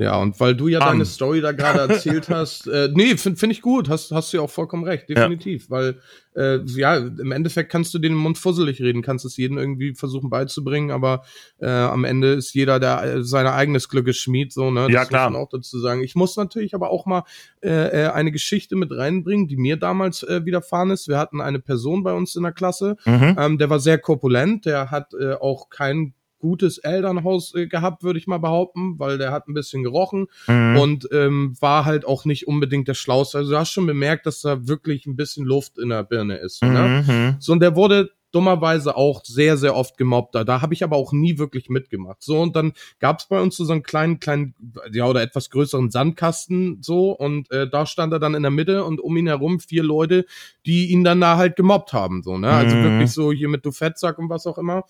Ja, und weil du ja Bam. deine Story da gerade erzählt hast, äh, nee, finde find ich gut, hast, hast du ja auch vollkommen recht, definitiv, ja. weil äh, ja, im Endeffekt kannst du den Mund fusselig reden, kannst es jedem irgendwie versuchen beizubringen, aber äh, am Ende ist jeder der äh, seine eigenes Glückes Schmied, so, ne? Das ja, klar. Muss man auch dazu sagen. Ich muss natürlich aber auch mal äh, äh, eine Geschichte mit reinbringen, die mir damals äh, widerfahren ist. Wir hatten eine Person bei uns in der Klasse, mhm. ähm, der war sehr korpulent, der hat äh, auch kein gutes Elternhaus äh, gehabt, würde ich mal behaupten, weil der hat ein bisschen gerochen mhm. und ähm, war halt auch nicht unbedingt der Schlauste. Also du hast schon bemerkt, dass da wirklich ein bisschen Luft in der Birne ist. Ne? Mhm. Ne? So, und der wurde dummerweise auch sehr, sehr oft gemobbt. Da, da habe ich aber auch nie wirklich mitgemacht. So, und dann gab es bei uns so einen kleinen, kleinen, ja, oder etwas größeren Sandkasten so, und äh, da stand er dann in der Mitte und um ihn herum vier Leute, die ihn dann da halt gemobbt haben. So, ne? Also mhm. wirklich so hier mit du Fettsack und was auch immer.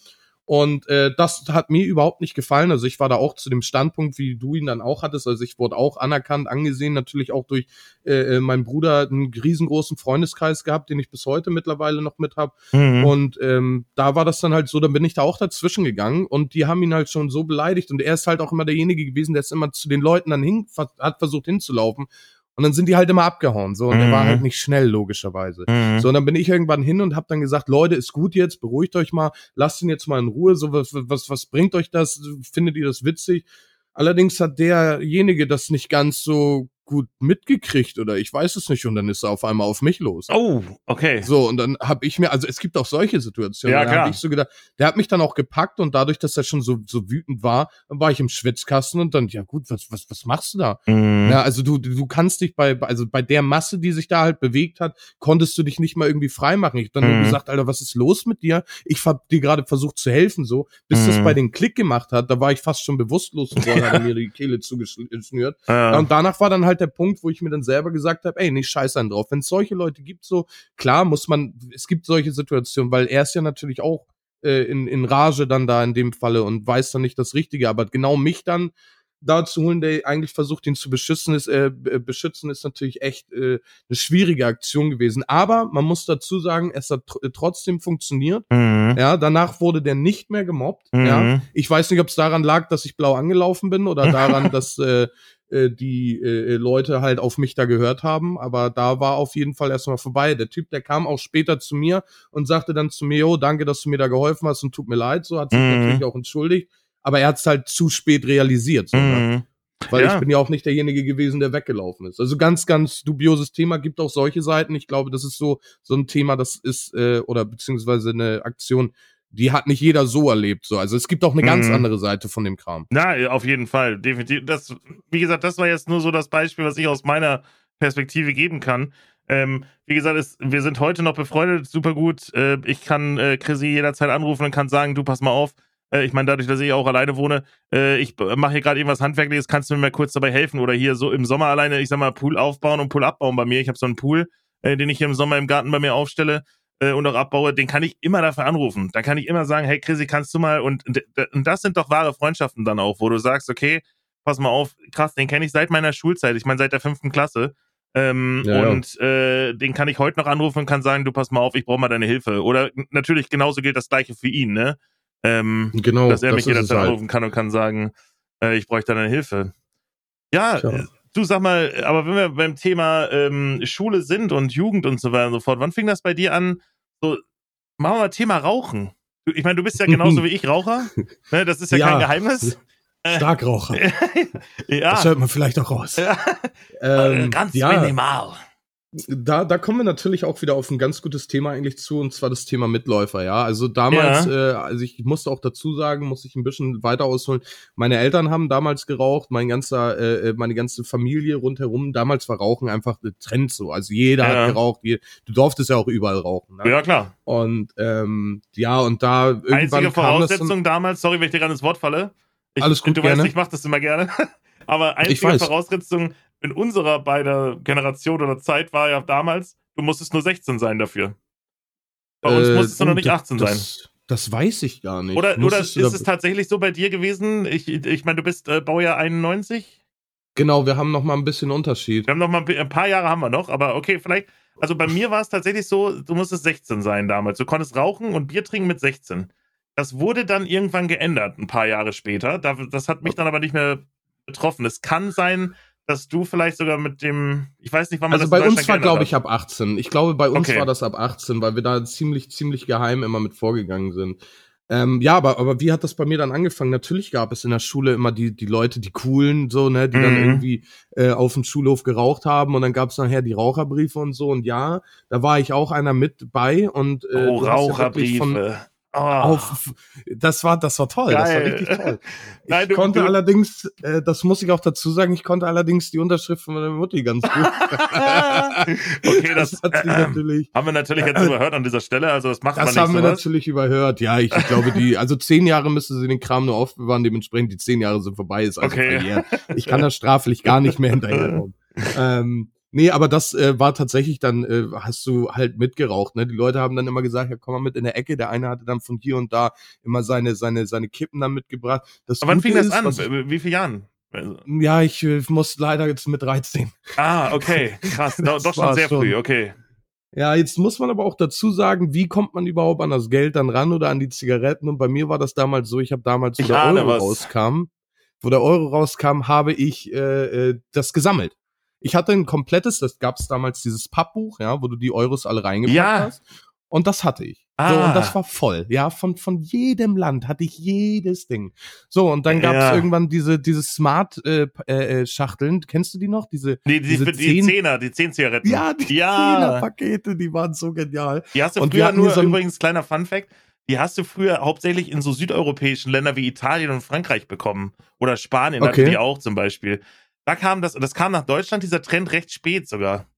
Und äh, das hat mir überhaupt nicht gefallen. Also ich war da auch zu dem Standpunkt, wie du ihn dann auch hattest. Also ich wurde auch anerkannt, angesehen, natürlich auch durch äh, äh meinen Bruder einen riesengroßen Freundeskreis gehabt, den ich bis heute mittlerweile noch mit habe. Mhm. Und ähm, da war das dann halt so, dann bin ich da auch dazwischen gegangen und die haben ihn halt schon so beleidigt. Und er ist halt auch immer derjenige gewesen, der es immer zu den Leuten dann hin, hat versucht hinzulaufen und dann sind die halt immer abgehauen. So, und mhm. der war halt nicht schnell, logischerweise. Mhm. So, und dann bin ich irgendwann hin und hab dann gesagt, Leute, ist gut jetzt, beruhigt euch mal, lasst ihn jetzt mal in Ruhe. So, was, was, was bringt euch das? Findet ihr das witzig? Allerdings hat derjenige das nicht ganz so gut mitgekriegt oder ich weiß es nicht und dann ist er auf einmal auf mich los. Oh, okay. So und dann habe ich mir, also es gibt auch solche Situationen, ja, da habe ich so gedacht, der hat mich dann auch gepackt und dadurch, dass er schon so so wütend war, dann war ich im Schwitzkasten und dann ja gut, was was was machst du da? Mhm. Ja, also du du kannst dich bei also bei der Masse, die sich da halt bewegt hat, konntest du dich nicht mal irgendwie frei machen. Ich hab dann mhm. nur gesagt, Alter, was ist los mit dir? Ich hab dir gerade versucht zu helfen so, bis mhm. das bei den Klick gemacht hat, da war ich fast schon bewusstlos und hat mir die Kehle zugeschnürt. Ja. Und danach war dann halt der Punkt, wo ich mir dann selber gesagt habe, ey, nicht scheiß dann drauf. Wenn es solche Leute gibt, so klar muss man, es gibt solche Situationen, weil er ist ja natürlich auch äh, in, in Rage dann da in dem Falle und weiß dann nicht das Richtige, aber genau mich dann da zu holen, der eigentlich versucht, ihn zu beschützen, ist, äh, beschützen, ist natürlich echt äh, eine schwierige Aktion gewesen. Aber man muss dazu sagen, es hat tr trotzdem funktioniert. Mhm. Ja, danach wurde der nicht mehr gemobbt. Mhm. Ja, ich weiß nicht, ob es daran lag, dass ich blau angelaufen bin oder daran, dass äh, äh, die äh, Leute halt auf mich da gehört haben. Aber da war auf jeden Fall erstmal vorbei. Der Typ, der kam auch später zu mir und sagte dann zu mir, oh, danke, dass du mir da geholfen hast und tut mir leid. So hat sich mhm. natürlich auch entschuldigt. Aber er hat es halt zu spät realisiert. So, ne? mhm. Weil ja. ich bin ja auch nicht derjenige gewesen, der weggelaufen ist. Also ganz, ganz dubioses Thema, gibt auch solche Seiten. Ich glaube, das ist so, so ein Thema, das ist, äh, oder beziehungsweise eine Aktion, die hat nicht jeder so erlebt. So. Also es gibt auch eine ganz mhm. andere Seite von dem Kram. Na, auf jeden Fall, definitiv. Das, wie gesagt, das war jetzt nur so das Beispiel, was ich aus meiner Perspektive geben kann. Ähm, wie gesagt, es, wir sind heute noch befreundet, super gut. Äh, ich kann äh, Chrissy jederzeit anrufen und kann sagen, du pass mal auf. Äh, ich meine, dadurch, dass ich auch alleine wohne, äh, ich mache hier gerade irgendwas Handwerkliches, kannst du mir mal kurz dabei helfen? Oder hier so im Sommer alleine, ich sag mal, Pool aufbauen und Pool abbauen bei mir. Ich habe so einen Pool, äh, den ich hier im Sommer im Garten bei mir aufstelle äh, und auch abbaue, den kann ich immer dafür anrufen. Da kann ich immer sagen, hey Chrissy, kannst du mal und, und das sind doch wahre Freundschaften dann auch, wo du sagst, okay, pass mal auf, krass, den kenne ich seit meiner Schulzeit, ich meine seit der fünften Klasse. Ähm, ja, und ja. Äh, den kann ich heute noch anrufen und kann sagen, du pass mal auf, ich brauche mal deine Hilfe. Oder natürlich genauso gilt das gleiche für ihn, ne? Ähm, genau, dass er das mich jederzeit halt. anrufen kann und kann sagen, äh, ich bräuchte deine Hilfe. Ja, Tja. Du sag mal, aber wenn wir beim Thema ähm, Schule sind und Jugend und so weiter und so fort, wann fing das bei dir an, so machen wir mal Thema Rauchen. Ich meine, du bist ja genauso wie ich Raucher. Ne, das ist ja, ja. kein Geheimnis. Starkraucher. ja. Das hört man vielleicht auch raus. Ja. Ähm, Ganz ja. minimal da, da kommen wir natürlich auch wieder auf ein ganz gutes Thema eigentlich zu, und zwar das Thema Mitläufer, ja. Also damals, ja. äh, also ich musste auch dazu sagen, muss ich ein bisschen weiter ausholen. Meine Eltern haben damals geraucht, mein ganzer, äh, äh meine ganze Familie rundherum. Damals war Rauchen einfach ein Trend so. Also jeder ja. hat geraucht. du durftest ja auch überall rauchen. Ne? Ja, klar. Und ähm, ja, und da irgendwann. Einzige Voraussetzung damals, sorry, wenn ich dir gerade ins Wort falle. Ich, Alles gut, Du gerne. weißt, ich mach das immer gerne. Aber einzige Voraussetzung, in unserer beider Generation oder Zeit war ja damals, du musstest nur 16 sein dafür. Bei uns äh, musstest du noch nicht 18 das, sein. Das weiß ich gar nicht. Oder, oder ist es tatsächlich so bei dir gewesen? Ich, ich meine, du bist äh, Baujahr 91? Genau, wir haben noch mal ein bisschen Unterschied. Wir haben noch mal ein paar Jahre haben wir noch, aber okay, vielleicht. Also bei mir war es tatsächlich so, du musstest 16 sein damals. Du konntest rauchen und Bier trinken mit 16. Das wurde dann irgendwann geändert, ein paar Jahre später. Das hat mich dann aber nicht mehr betroffen. Es kann sein, dass du vielleicht sogar mit dem, ich weiß nicht, wann man also das bei uns war, glaube ich, ab 18. Ich glaube, bei uns okay. war das ab 18, weil wir da ziemlich, ziemlich geheim immer mit vorgegangen sind. Ähm, ja, aber, aber wie hat das bei mir dann angefangen? Natürlich gab es in der Schule immer die, die Leute, die coolen, so, ne, die mhm. dann irgendwie äh, auf dem Schulhof geraucht haben und dann gab es nachher die Raucherbriefe und so. Und ja, da war ich auch einer mit bei und äh, oh, Raucherbriefe. Ja Oh. Auf, das war, das war toll. Geil. Das war richtig toll. Ich Nein, du, konnte du, allerdings, äh, das muss ich auch dazu sagen, ich konnte allerdings die Unterschrift von meiner Mutti ganz gut. okay, das, das hat sie äh, natürlich, haben wir natürlich jetzt überhört an dieser Stelle. Also das macht das man nicht Das haben sowas. wir natürlich überhört. Ja, ich, ich, glaube, die, also zehn Jahre müsste sie den Kram nur aufbewahren. Dementsprechend die zehn Jahre sind vorbei. Ist also okay. verjährt. Ich kann das straflich gar nicht mehr hinterherkommen. ähm, Nee, aber das äh, war tatsächlich dann, äh, hast du halt mitgeraucht, ne? Die Leute haben dann immer gesagt, ja, komm mal mit in der Ecke. Der eine hatte dann von hier und da immer seine, seine, seine Kippen dann mitgebracht. Das aber wann fing das ist, an? Was, Wie viele Jahren? Also ja, ich äh, muss leider jetzt mit 13. Ah, okay. Krass. doch, doch schon sehr schon. früh, okay. Ja, jetzt muss man aber auch dazu sagen, wie kommt man überhaupt an das Geld dann ran oder an die Zigaretten? Und bei mir war das damals so, ich habe damals, wo ich der Euro was. rauskam, wo der Euro rauskam, habe ich äh, äh, das gesammelt. Ich hatte ein komplettes, das gab es damals dieses Pappbuch, ja, wo du die Euros alle reingepackt ja. hast. Und das hatte ich. Ah. So, und das ah. war voll. Ja, von, von jedem Land hatte ich jedes Ding. So, und dann gab es ja. irgendwann diese, diese Smart-Schachteln. Äh, äh, Kennst du die noch? Diese, die, die, diese die zehn, Zehner, die Zehn-Zigaretten. Ja, die ja. Zehner-Pakete, die waren so genial. Die hast du und früher nur, so übrigens, kleiner Fun-Fact, die hast du früher hauptsächlich in so südeuropäischen Ländern wie Italien und Frankreich bekommen. Oder Spanien okay. hatte die auch zum Beispiel. Da kam das, das kam nach Deutschland, dieser Trend recht spät sogar.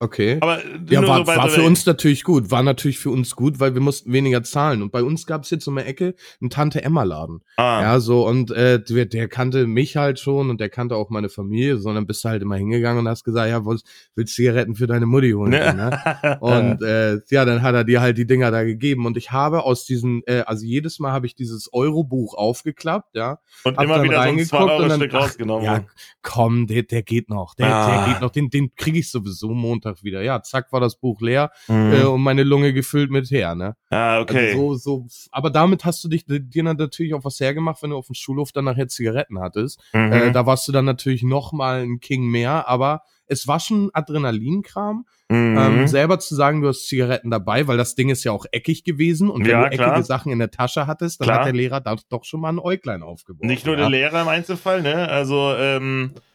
Okay. Aber ja, war, so war für uns natürlich gut. War natürlich für uns gut, weil wir mussten weniger zahlen. Und bei uns gab es jetzt um die Ecke einen Tante-Emma-Laden. Ah. Ja, so, und äh, der, der kannte mich halt schon und der kannte auch meine Familie, sondern bist du halt immer hingegangen und hast gesagt, ja, willst du Zigaretten für deine Mutti holen? Ne? ne? und äh, ja, dann hat er dir halt die Dinger da gegeben. Und ich habe aus diesen, äh, also jedes Mal habe ich dieses Euro-Buch aufgeklappt, ja. Und immer wieder so ein 2 Euro Stück rausgenommen. Ja, komm, der, der geht noch. Der, ah. der geht noch. Den, den kriege ich sowieso Montag Montag wieder. Ja, zack war das Buch leer mhm. äh, und meine Lunge gefüllt mit her, ne? Ah, okay. Also so, so, aber damit hast du dich dir natürlich auch was hergemacht, wenn du auf dem Schulhof dann nachher Zigaretten hattest. Mhm. Äh, da warst du dann natürlich noch mal ein King mehr, aber es war schon Adrenalinkram, mhm. ähm, selber zu sagen, du hast Zigaretten dabei, weil das Ding ist ja auch eckig gewesen und wenn ja, du eckige klar. Sachen in der Tasche hattest, dann klar. hat der Lehrer da doch schon mal ein Äuglein aufgebaut. Nicht nur ja. der Lehrer im Einzelfall, ne? Also ähm, äh, äh, äh,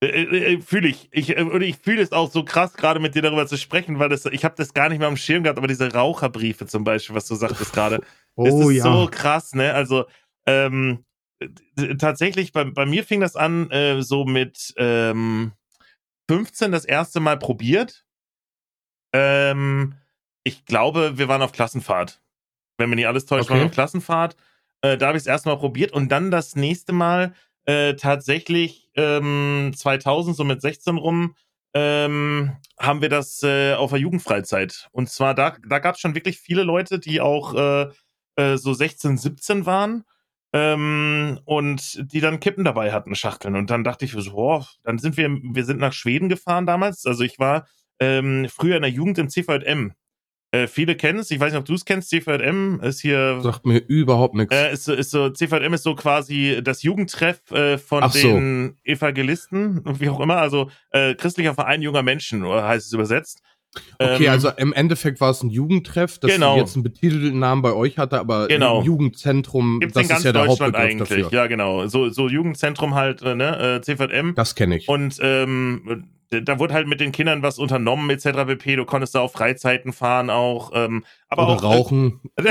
fühle ich. Ich, und ich fühle es auch so krass, gerade mit dir darüber zu sprechen, weil das, ich habe das gar nicht mehr am Schirm gehabt, aber diese Raucherbriefe zum Beispiel, was du sagtest gerade, oh, das ist ja. so krass, ne? Also, ähm, tatsächlich, bei, bei mir fing das an, äh, so mit ähm, 15 das erste Mal probiert. Ähm, ich glaube, wir waren auf Klassenfahrt. Wenn mir nicht alles täuscht, okay. waren wir auf Klassenfahrt. Äh, da habe ich es erstmal probiert und dann das nächste Mal äh, tatsächlich ähm, 2000, so mit 16 rum, ähm, haben wir das äh, auf der Jugendfreizeit. Und zwar, da, da gab es schon wirklich viele Leute, die auch äh, äh, so 16, 17 waren ähm, und die dann Kippen dabei hatten, Schachteln. Und dann dachte ich so, boah, dann sind wir, wir sind nach Schweden gefahren damals. Also ich war ähm, früher in der Jugend im CVM. Äh, viele kennen es, ich weiß nicht, ob du es kennst, CVM ist hier. Sagt mir überhaupt nichts. Äh, ist, ist so, CVM ist so quasi das Jugendtreff äh, von Ach den so. Evangelisten, wie auch immer, also äh, christlicher Verein junger Menschen, heißt es übersetzt. Okay, Ähm, also im Endeffekt war es ein Jugendtreff, das Genau. jetzt einen betitelten Namen bei euch hatte, aber Genau. ein Jugendzentrum, Gibt's das in ganz ist ja der Deutschland Hauptbegriff eigentlich. dafür. Ja, genau. So, so Jugendzentrum halt, äh, ne, äh, CVM. Das kenne ich. Und ähm, da wurde halt mit den Kindern was unternommen, etc. pp. Du konntest da auf Freizeiten fahren auch. Ähm, aber Oder auch äh, rauchen.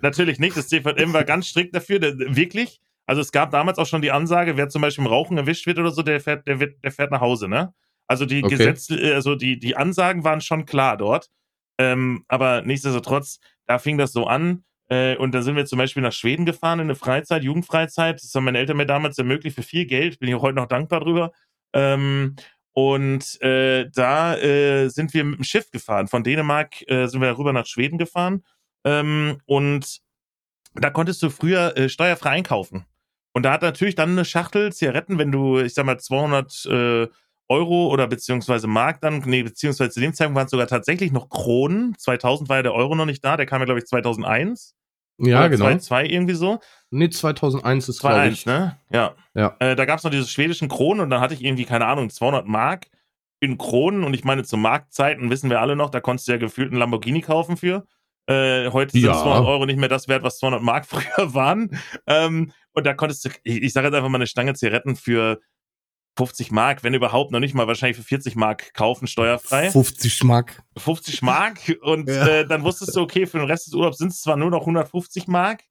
Natürlich nicht. Das CVM war ganz strikt dafür, wirklich. Also es gab damals auch schon die Ansage, wer zum Beispiel im Rauchen erwischt wird oder so, der fährt, der wird, der fährt nach Hause, ne? Also die Okay. Gesetze, äh, also die, die Ansagen waren schon klar dort. Ähm, aber nichtsdestotrotz, da fing das so an. Äh, und da sind wir zum Beispiel nach Schweden gefahren in eine Freizeit, Jugendfreizeit. Das haben meine Eltern mir damals ermöglicht für viel Geld. Bin ich auch heute noch dankbar drüber. Ähm, und äh, da äh, sind wir mit dem Schiff gefahren. Von Dänemark äh, sind wir rüber nach Schweden gefahren. Ähm, und da konntest du früher äh, steuerfrei einkaufen. Und da hat natürlich dann eine Schachtel Zigaretten, wenn du, ich sag mal, 200 äh, Euro oder beziehungsweise Mark dann, nee, beziehungsweise zu dem Zeitpunkt waren es sogar tatsächlich noch Kronen. 2000 war ja der Euro noch nicht da, der kam ja, glaube ich, 2001. Ja, oder genau. 2002 irgendwie so. Nee, 2001 ist, glaube 2-1, ich. ne? Ja. Ja. Äh, da gab es noch diese schwedischen Kronen und dann hatte ich irgendwie, keine Ahnung, 200 Mark in Kronen und ich meine, zu Marktzeiten wissen wir alle noch, da konntest du ja gefühlt einen Lamborghini kaufen für. Äh, heute sind Ja. 200 Euro nicht mehr das wert, was 200 Mark früher waren. Ähm, und da konntest du, ich, ich sage jetzt einfach mal eine Stange Zigaretten für 50 Mark, wenn überhaupt noch nicht mal wahrscheinlich für 40 Mark kaufen, steuerfrei. 50 Mark. 50 Mark und Ja. äh, dann wusstest du, okay, für den Rest des Urlaubs sind es zwar nur noch 150 Mark,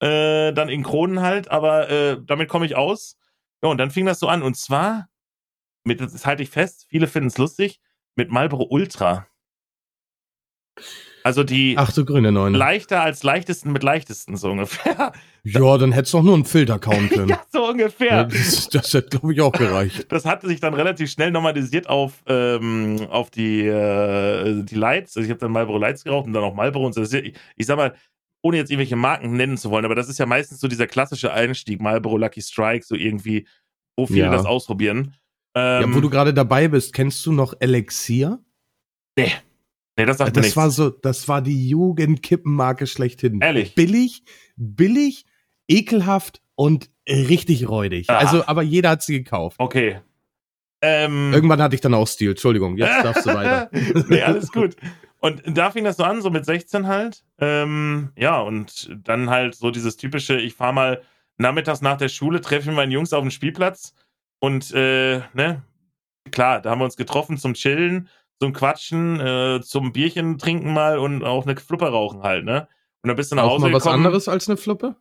äh, dann in Kronen halt, aber äh, damit komme ich aus. Ja, und dann fing das so an und zwar, mit, das halte ich fest, viele finden es lustig, mit Marlboro Ultra. Also die Ach du grüne Neune. leichter als leichtesten mit leichtesten, so ungefähr. Ja, dann hättest du auch nur einen Filter kauen können. ja, so Ja, ungefähr. das, das hätte, glaube ich, auch gereicht. Das hatte sich dann relativ schnell normalisiert auf, ähm, auf die, äh, die Lights. Also ich habe dann Marlboro Lights geraucht und dann auch Marlboro und so. Ja- Ich, ich sag mal, ohne jetzt irgendwelche Marken nennen zu wollen, aber das ist ja meistens so dieser klassische Einstieg, Marlboro Lucky Strike, so irgendwie, wo viele Ja. das ausprobieren. Ja, Ähm, wo du gerade dabei bist, kennst du noch Elixier? nee, das sagt Das nichts. war so, das war die Jugendkippenmarke schlechthin. Ehrlich. Billig, billig, ekelhaft und richtig räudig. Ah. Also, aber jeder hat sie gekauft. Okay. Ähm, Irgendwann hatte ich dann auch Stil. Entschuldigung, jetzt darfst du weiter. nee, alles gut. Und da fing das so an, so mit 16 halt. Ähm, ja, und dann halt so dieses typische, ich fahre mal nachmittags nach der Schule, treffe ich meinen Jungs auf dem Spielplatz und, äh, ne, klar, da haben wir uns getroffen zum Chillen, zum Quatschen, äh, zum Bierchen trinken mal und auch eine Flupper rauchen halt, ne? Und dann bist du nach Auch Hause mal was gekommen. anderes als eine Fluppe?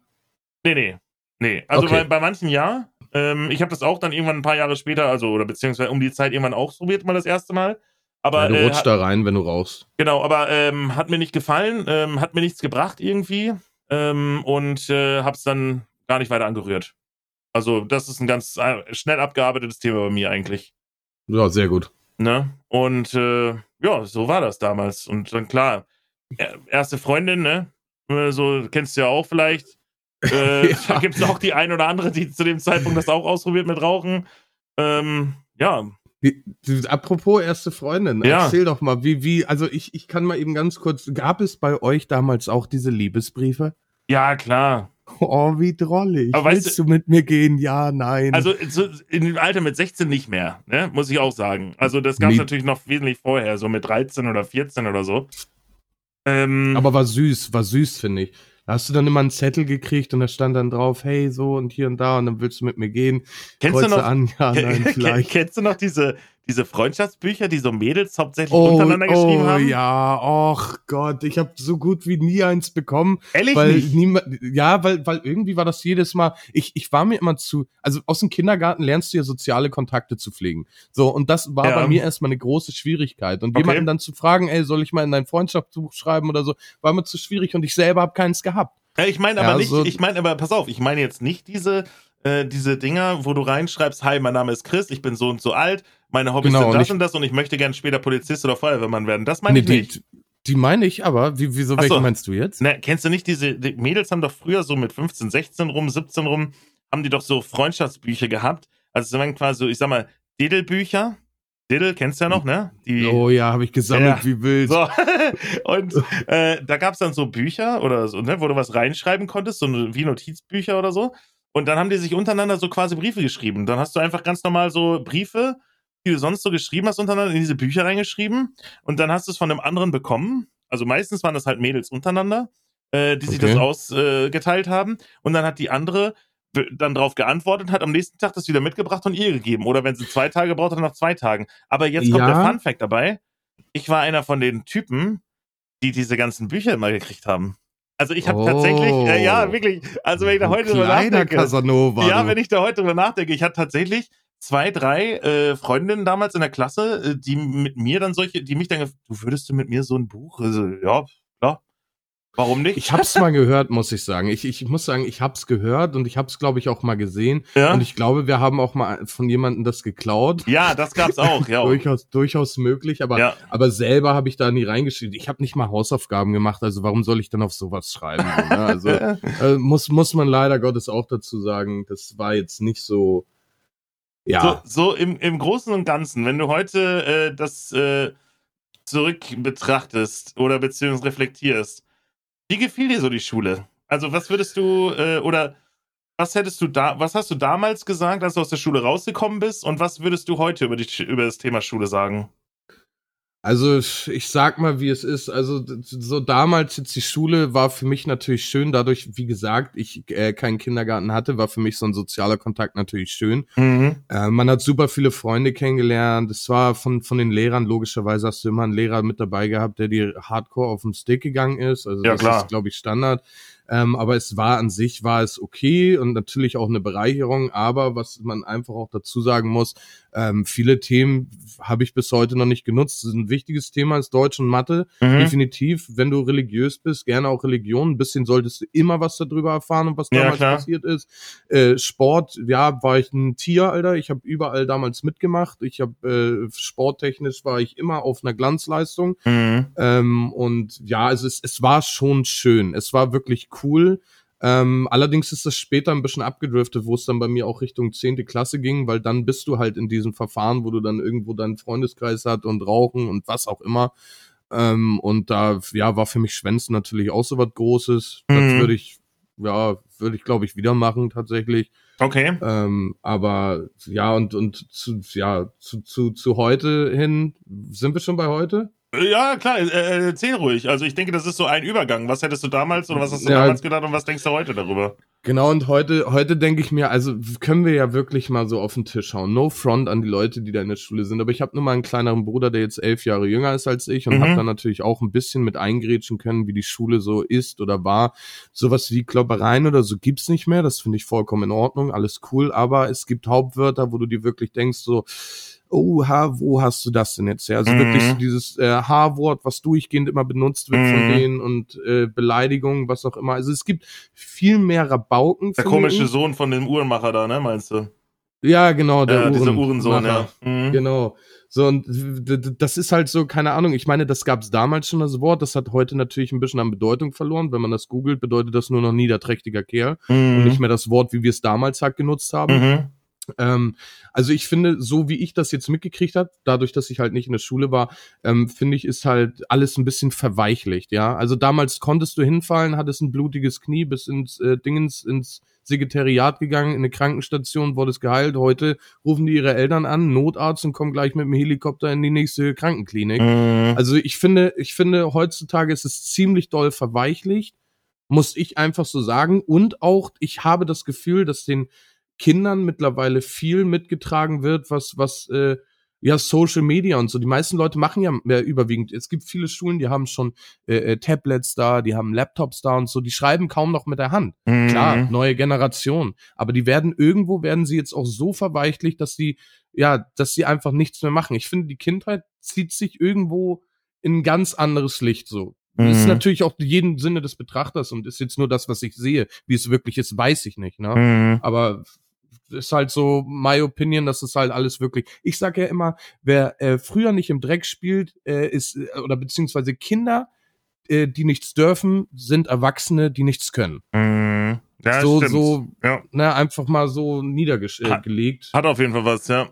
Nee, nee. Nee. Also Okay. bei, bei manchen ja. Ähm, ich habe das auch dann irgendwann ein paar Jahre später, also oder beziehungsweise um die Zeit irgendwann auch probiert, mal das erste Mal. Aber ja, du äh, rutschst hat, da rein, wenn du rauchst. genau, aber ähm, hat mir nicht gefallen, ähm, hat mir nichts gebracht irgendwie ähm, und äh, hab's dann gar nicht weiter angerührt. Also das ist ein ganz äh, schnell abgearbeitetes Thema bei mir eigentlich. Ja, sehr gut. Ne? Und äh, ja, so war das damals. Und dann klar, er- erste Freundin, ne? Äh, So kennst du ja auch vielleicht. Äh, Ja. Da gibt es auch die ein oder andere, die zu dem Zeitpunkt das auch ausprobiert mit Rauchen. Ähm, ja, du, apropos erste Freundin, Ja. erzähl doch mal, wie, wie, also ich, ich kann mal eben ganz kurz, gab es bei euch damals auch diese Liebesbriefe? ja, klar. Oh, wie drollig. Aber weißt Willst du mit mir gehen? Ja, nein. Also so in dem Alter mit 16 nicht mehr, ne? muss ich auch sagen. Also das gab es Nee. natürlich noch wesentlich vorher, so mit 13 oder 14 oder so. Ähm, Aber war süß, war süß, finde ich. Da hast du dann immer einen Zettel gekriegt und da stand dann drauf, hey, so und hier und da und dann willst du mit mir gehen. kennst, du Kreuze noch, an, ja, nein, vielleicht. Kennst du noch diese, diese Freundschaftsbücher, die so Mädels hauptsächlich Oh, untereinander geschrieben oh haben? ja, och Gott, ich habe so gut wie nie eins bekommen, Ehrlich weil nicht? niemand, ja, weil, weil irgendwie war das jedes Mal, ich, ich war mir immer zu, also aus dem Kindergarten lernst du ja soziale Kontakte zu pflegen. So, und das war Ja. bei mir erstmal eine große Schwierigkeit. Und Okay. jemanden dann zu fragen, ey, soll ich mal in dein Freundschaftsbuch schreiben oder so, war mir zu schwierig und ich selber habe keins gehabt. Ja, ich meine aber Ja, nicht, so- ich meine aber, pass auf, ich meine jetzt nicht diese, äh, diese Dinger, wo du reinschreibst, hi, mein Name ist Chris, ich bin so und so alt, meine Hobbys Genau, sind und das ich- und das und ich möchte gern später Polizist oder Feuerwehrmann werden. Das meine ich die, nicht. die meine ich aber, wie, wieso, Ach welche so. meinst du jetzt? Ne, kennst du nicht diese, die Mädels haben doch früher so mit 15, 16 rum, 17 rum, haben die doch so Freundschaftsbücher gehabt. Also waren quasi so, ich sag mal, Diddle-Bücher. Diddle, kennst du ja noch, ne? Die, Oh ja, habe ich gesammelt, Ja. wie wild. So, und äh, da gab es dann so Bücher oder so, ne, wo du was reinschreiben konntest, so wie Notizbücher oder so. Und dann haben die sich untereinander so quasi Briefe geschrieben. Dann hast du einfach ganz normal so Briefe die du sonst so geschrieben hast untereinander, in diese Bücher reingeschrieben und dann hast du es von einem anderen bekommen. Also meistens waren das halt Mädels untereinander, äh, die sich Okay. das ausgeteilt haben und dann hat die andere dann darauf geantwortet, hat am nächsten Tag das wieder mitgebracht und ihr gegeben. Oder wenn sie zwei Tage braucht, dann nach zwei Tagen. Aber jetzt kommt Ja. der Fun Fact dabei. Ich war einer von den Typen, die diese ganzen Bücher immer gekriegt haben. Also ich habe Oh. tatsächlich, äh, ja, wirklich, also wenn ich da heute drüber nachdenke. Casanova. Ja, wenn ich da heute drüber nachdenke, ich hatte tatsächlich zwei, drei äh, Freundinnen damals in der Klasse, äh, die mit mir dann solche, die mich dann, du würdest du mit mir so ein Buch? Also, ja, ja, warum nicht? Ich hab's mal gehört, muss ich sagen. Ich, ich muss sagen, ich hab's gehört und ich hab's, glaube ich, auch mal gesehen. ja? Und ich glaube, wir haben auch mal von jemandem das geklaut. ja, das gab's auch, ja. Durchaus, durchaus möglich, aber, ja. aber selber habe ich da nie reingeschrieben. Ich habe nicht mal Hausaufgaben gemacht, also warum soll ich dann auf sowas schreiben? ne? Also äh, muss, muss man leider Gottes auch dazu sagen, das war jetzt nicht so. Ja, So, so im, im Großen und Ganzen, wenn du heute äh, das äh, zurück betrachtest oder beziehungsweise reflektierst, wie gefiel dir so die Schule? Also was würdest du äh, oder was hättest du da, was hast du damals gesagt, als du aus der Schule rausgekommen bist und was würdest du heute über, die, über das Thema Schule sagen? Also ich sag mal, wie es ist. Also so damals jetzt die Schule war für mich natürlich schön. Dadurch, wie gesagt, ich äh, keinen Kindergarten hatte, war für mich so ein sozialer Kontakt natürlich schön. Äh, man hat super viele Freunde kennengelernt. Es war von von den Lehrern logischerweise hast du immer einen Lehrer mit dabei gehabt, der dir Hardcore auf den Stick gegangen ist. Also Ja, das klar. ist glaube ich Standard. Ähm, aber es war an sich war es okay und natürlich auch eine Bereicherung. Aber was man einfach auch dazu sagen muss, ähm, viele Themen habe ich bis heute noch nicht genutzt. Das ist ein wichtiges Thema ist Deutsch und Mathe. Mhm. Definitiv, wenn du religiös bist, gerne auch Religion. Ein bisschen solltest du immer was darüber erfahren und was Ja, damals klar. passiert ist. Äh, Sport, ja, war ich ein Tier, Alter. Ich habe überall damals mitgemacht. Ich habe äh, sporttechnisch war ich immer auf einer Glanzleistung. Mhm. Ähm, und ja, es, ist, es war schon schön. Es war wirklich cool. Ähm, allerdings ist das später ein bisschen abgedriftet, wo es dann bei mir auch Richtung zehnte Klasse ging, weil dann bist du halt in diesem Verfahren, wo du dann irgendwo deinen Freundeskreis hat und Rauchen und was auch immer. Ähm, und da, ja, war für mich Schwänzen natürlich auch so was Großes. Das Mhm. würde ich, ja, würde ich, glaube ich, wieder machen, tatsächlich. Okay. Ähm, aber ja, und, und zu, ja, zu, zu, zu heute hin, sind wir schon bei heute? Ja, klar, äh, erzähl ruhig. Also ich denke, das ist so ein Übergang. Was hättest du damals oder was hast du Ja. damals gedacht und was denkst du heute darüber? Genau, und heute, heute denke ich mir, also können wir ja wirklich mal so auf den Tisch hauen. No front an die Leute, die da in der Schule sind. Aber ich habe nur mal einen kleineren Bruder, der jetzt elf Jahre jünger ist als ich und Mhm. habe dann natürlich auch ein bisschen mit eingrätschen können, wie die Schule so ist oder war. Sowas wie Kloppereien oder so gibt's nicht mehr. Das finde ich vollkommen in Ordnung, alles cool. Aber es gibt Hauptwörter, wo du dir wirklich denkst, so, oh, ha, wo hast du das denn jetzt her? Also Mhm. wirklich so dieses äh, H-Wort, was durchgehend immer benutzt wird von Mhm. denen und äh, Beleidigungen, was auch immer. Also es gibt viel mehr Rabauken. Der komische ich. Sohn von dem Uhrenmacher da, ne, meinst du? Ja, genau, der ja, dieser Uhren- Uhrensohn, Macher. ja. Mhm. Genau. So, und das ist halt so, keine Ahnung, ich meine, das gab es damals schon das Wort, das hat heute natürlich ein bisschen an Bedeutung verloren. Wenn man das googelt, bedeutet das nur noch niederträchtiger Kerl und Mhm. nicht mehr das Wort, wie wir es damals halt genutzt haben. Mhm. Ähm, also ich finde, so wie ich das jetzt mitgekriegt habe, dadurch, dass ich halt nicht in der Schule war, ähm, finde ich, ist halt alles ein bisschen verweichlicht, ja. Also damals konntest du hinfallen, hattest ein blutiges Knie, bis ins äh, Dingens, ins Sekretariat gegangen, in eine Krankenstation, wurdest geheilt. Heute rufen die ihre Eltern an, Notarzt und kommen gleich mit dem Helikopter in die nächste Krankenklinik. Mhm. Also ich finde, ich finde, heutzutage ist es ziemlich doll verweichlicht, muss ich einfach so sagen. Und auch, ich habe das Gefühl, dass den Kindern mittlerweile viel mitgetragen wird, was, was, äh, ja, Social Media und so. Die meisten Leute machen ja mehr überwiegend. Es gibt viele Schulen, die haben schon äh, äh, Tablets da, die haben Laptops da und so. Die schreiben kaum noch mit der Hand. Mhm. Klar, neue Generation. Aber die werden irgendwo werden sie jetzt auch so verweichlicht, dass sie, ja, dass sie einfach nichts mehr machen. Ich finde, die Kindheit zieht sich irgendwo in ein ganz anderes Licht so. Das ist Mhm. natürlich auch jeden Sinne des Betrachters und ist jetzt nur das, was ich sehe. Wie es wirklich ist, weiß ich nicht, ne? Mhm. Aber ist halt so my opinion, dass es halt alles wirklich. Ich sage ja immer, wer äh, früher nicht im Dreck spielt, äh, ist äh, oder beziehungsweise Kinder, äh, die nichts dürfen, sind Erwachsene, die nichts können. Mhm. Ja, so stimmt. so Ja. ne, einfach mal so niedergelegt. Hat- Äh, gelegt. Hat auf jeden Fall was, ja.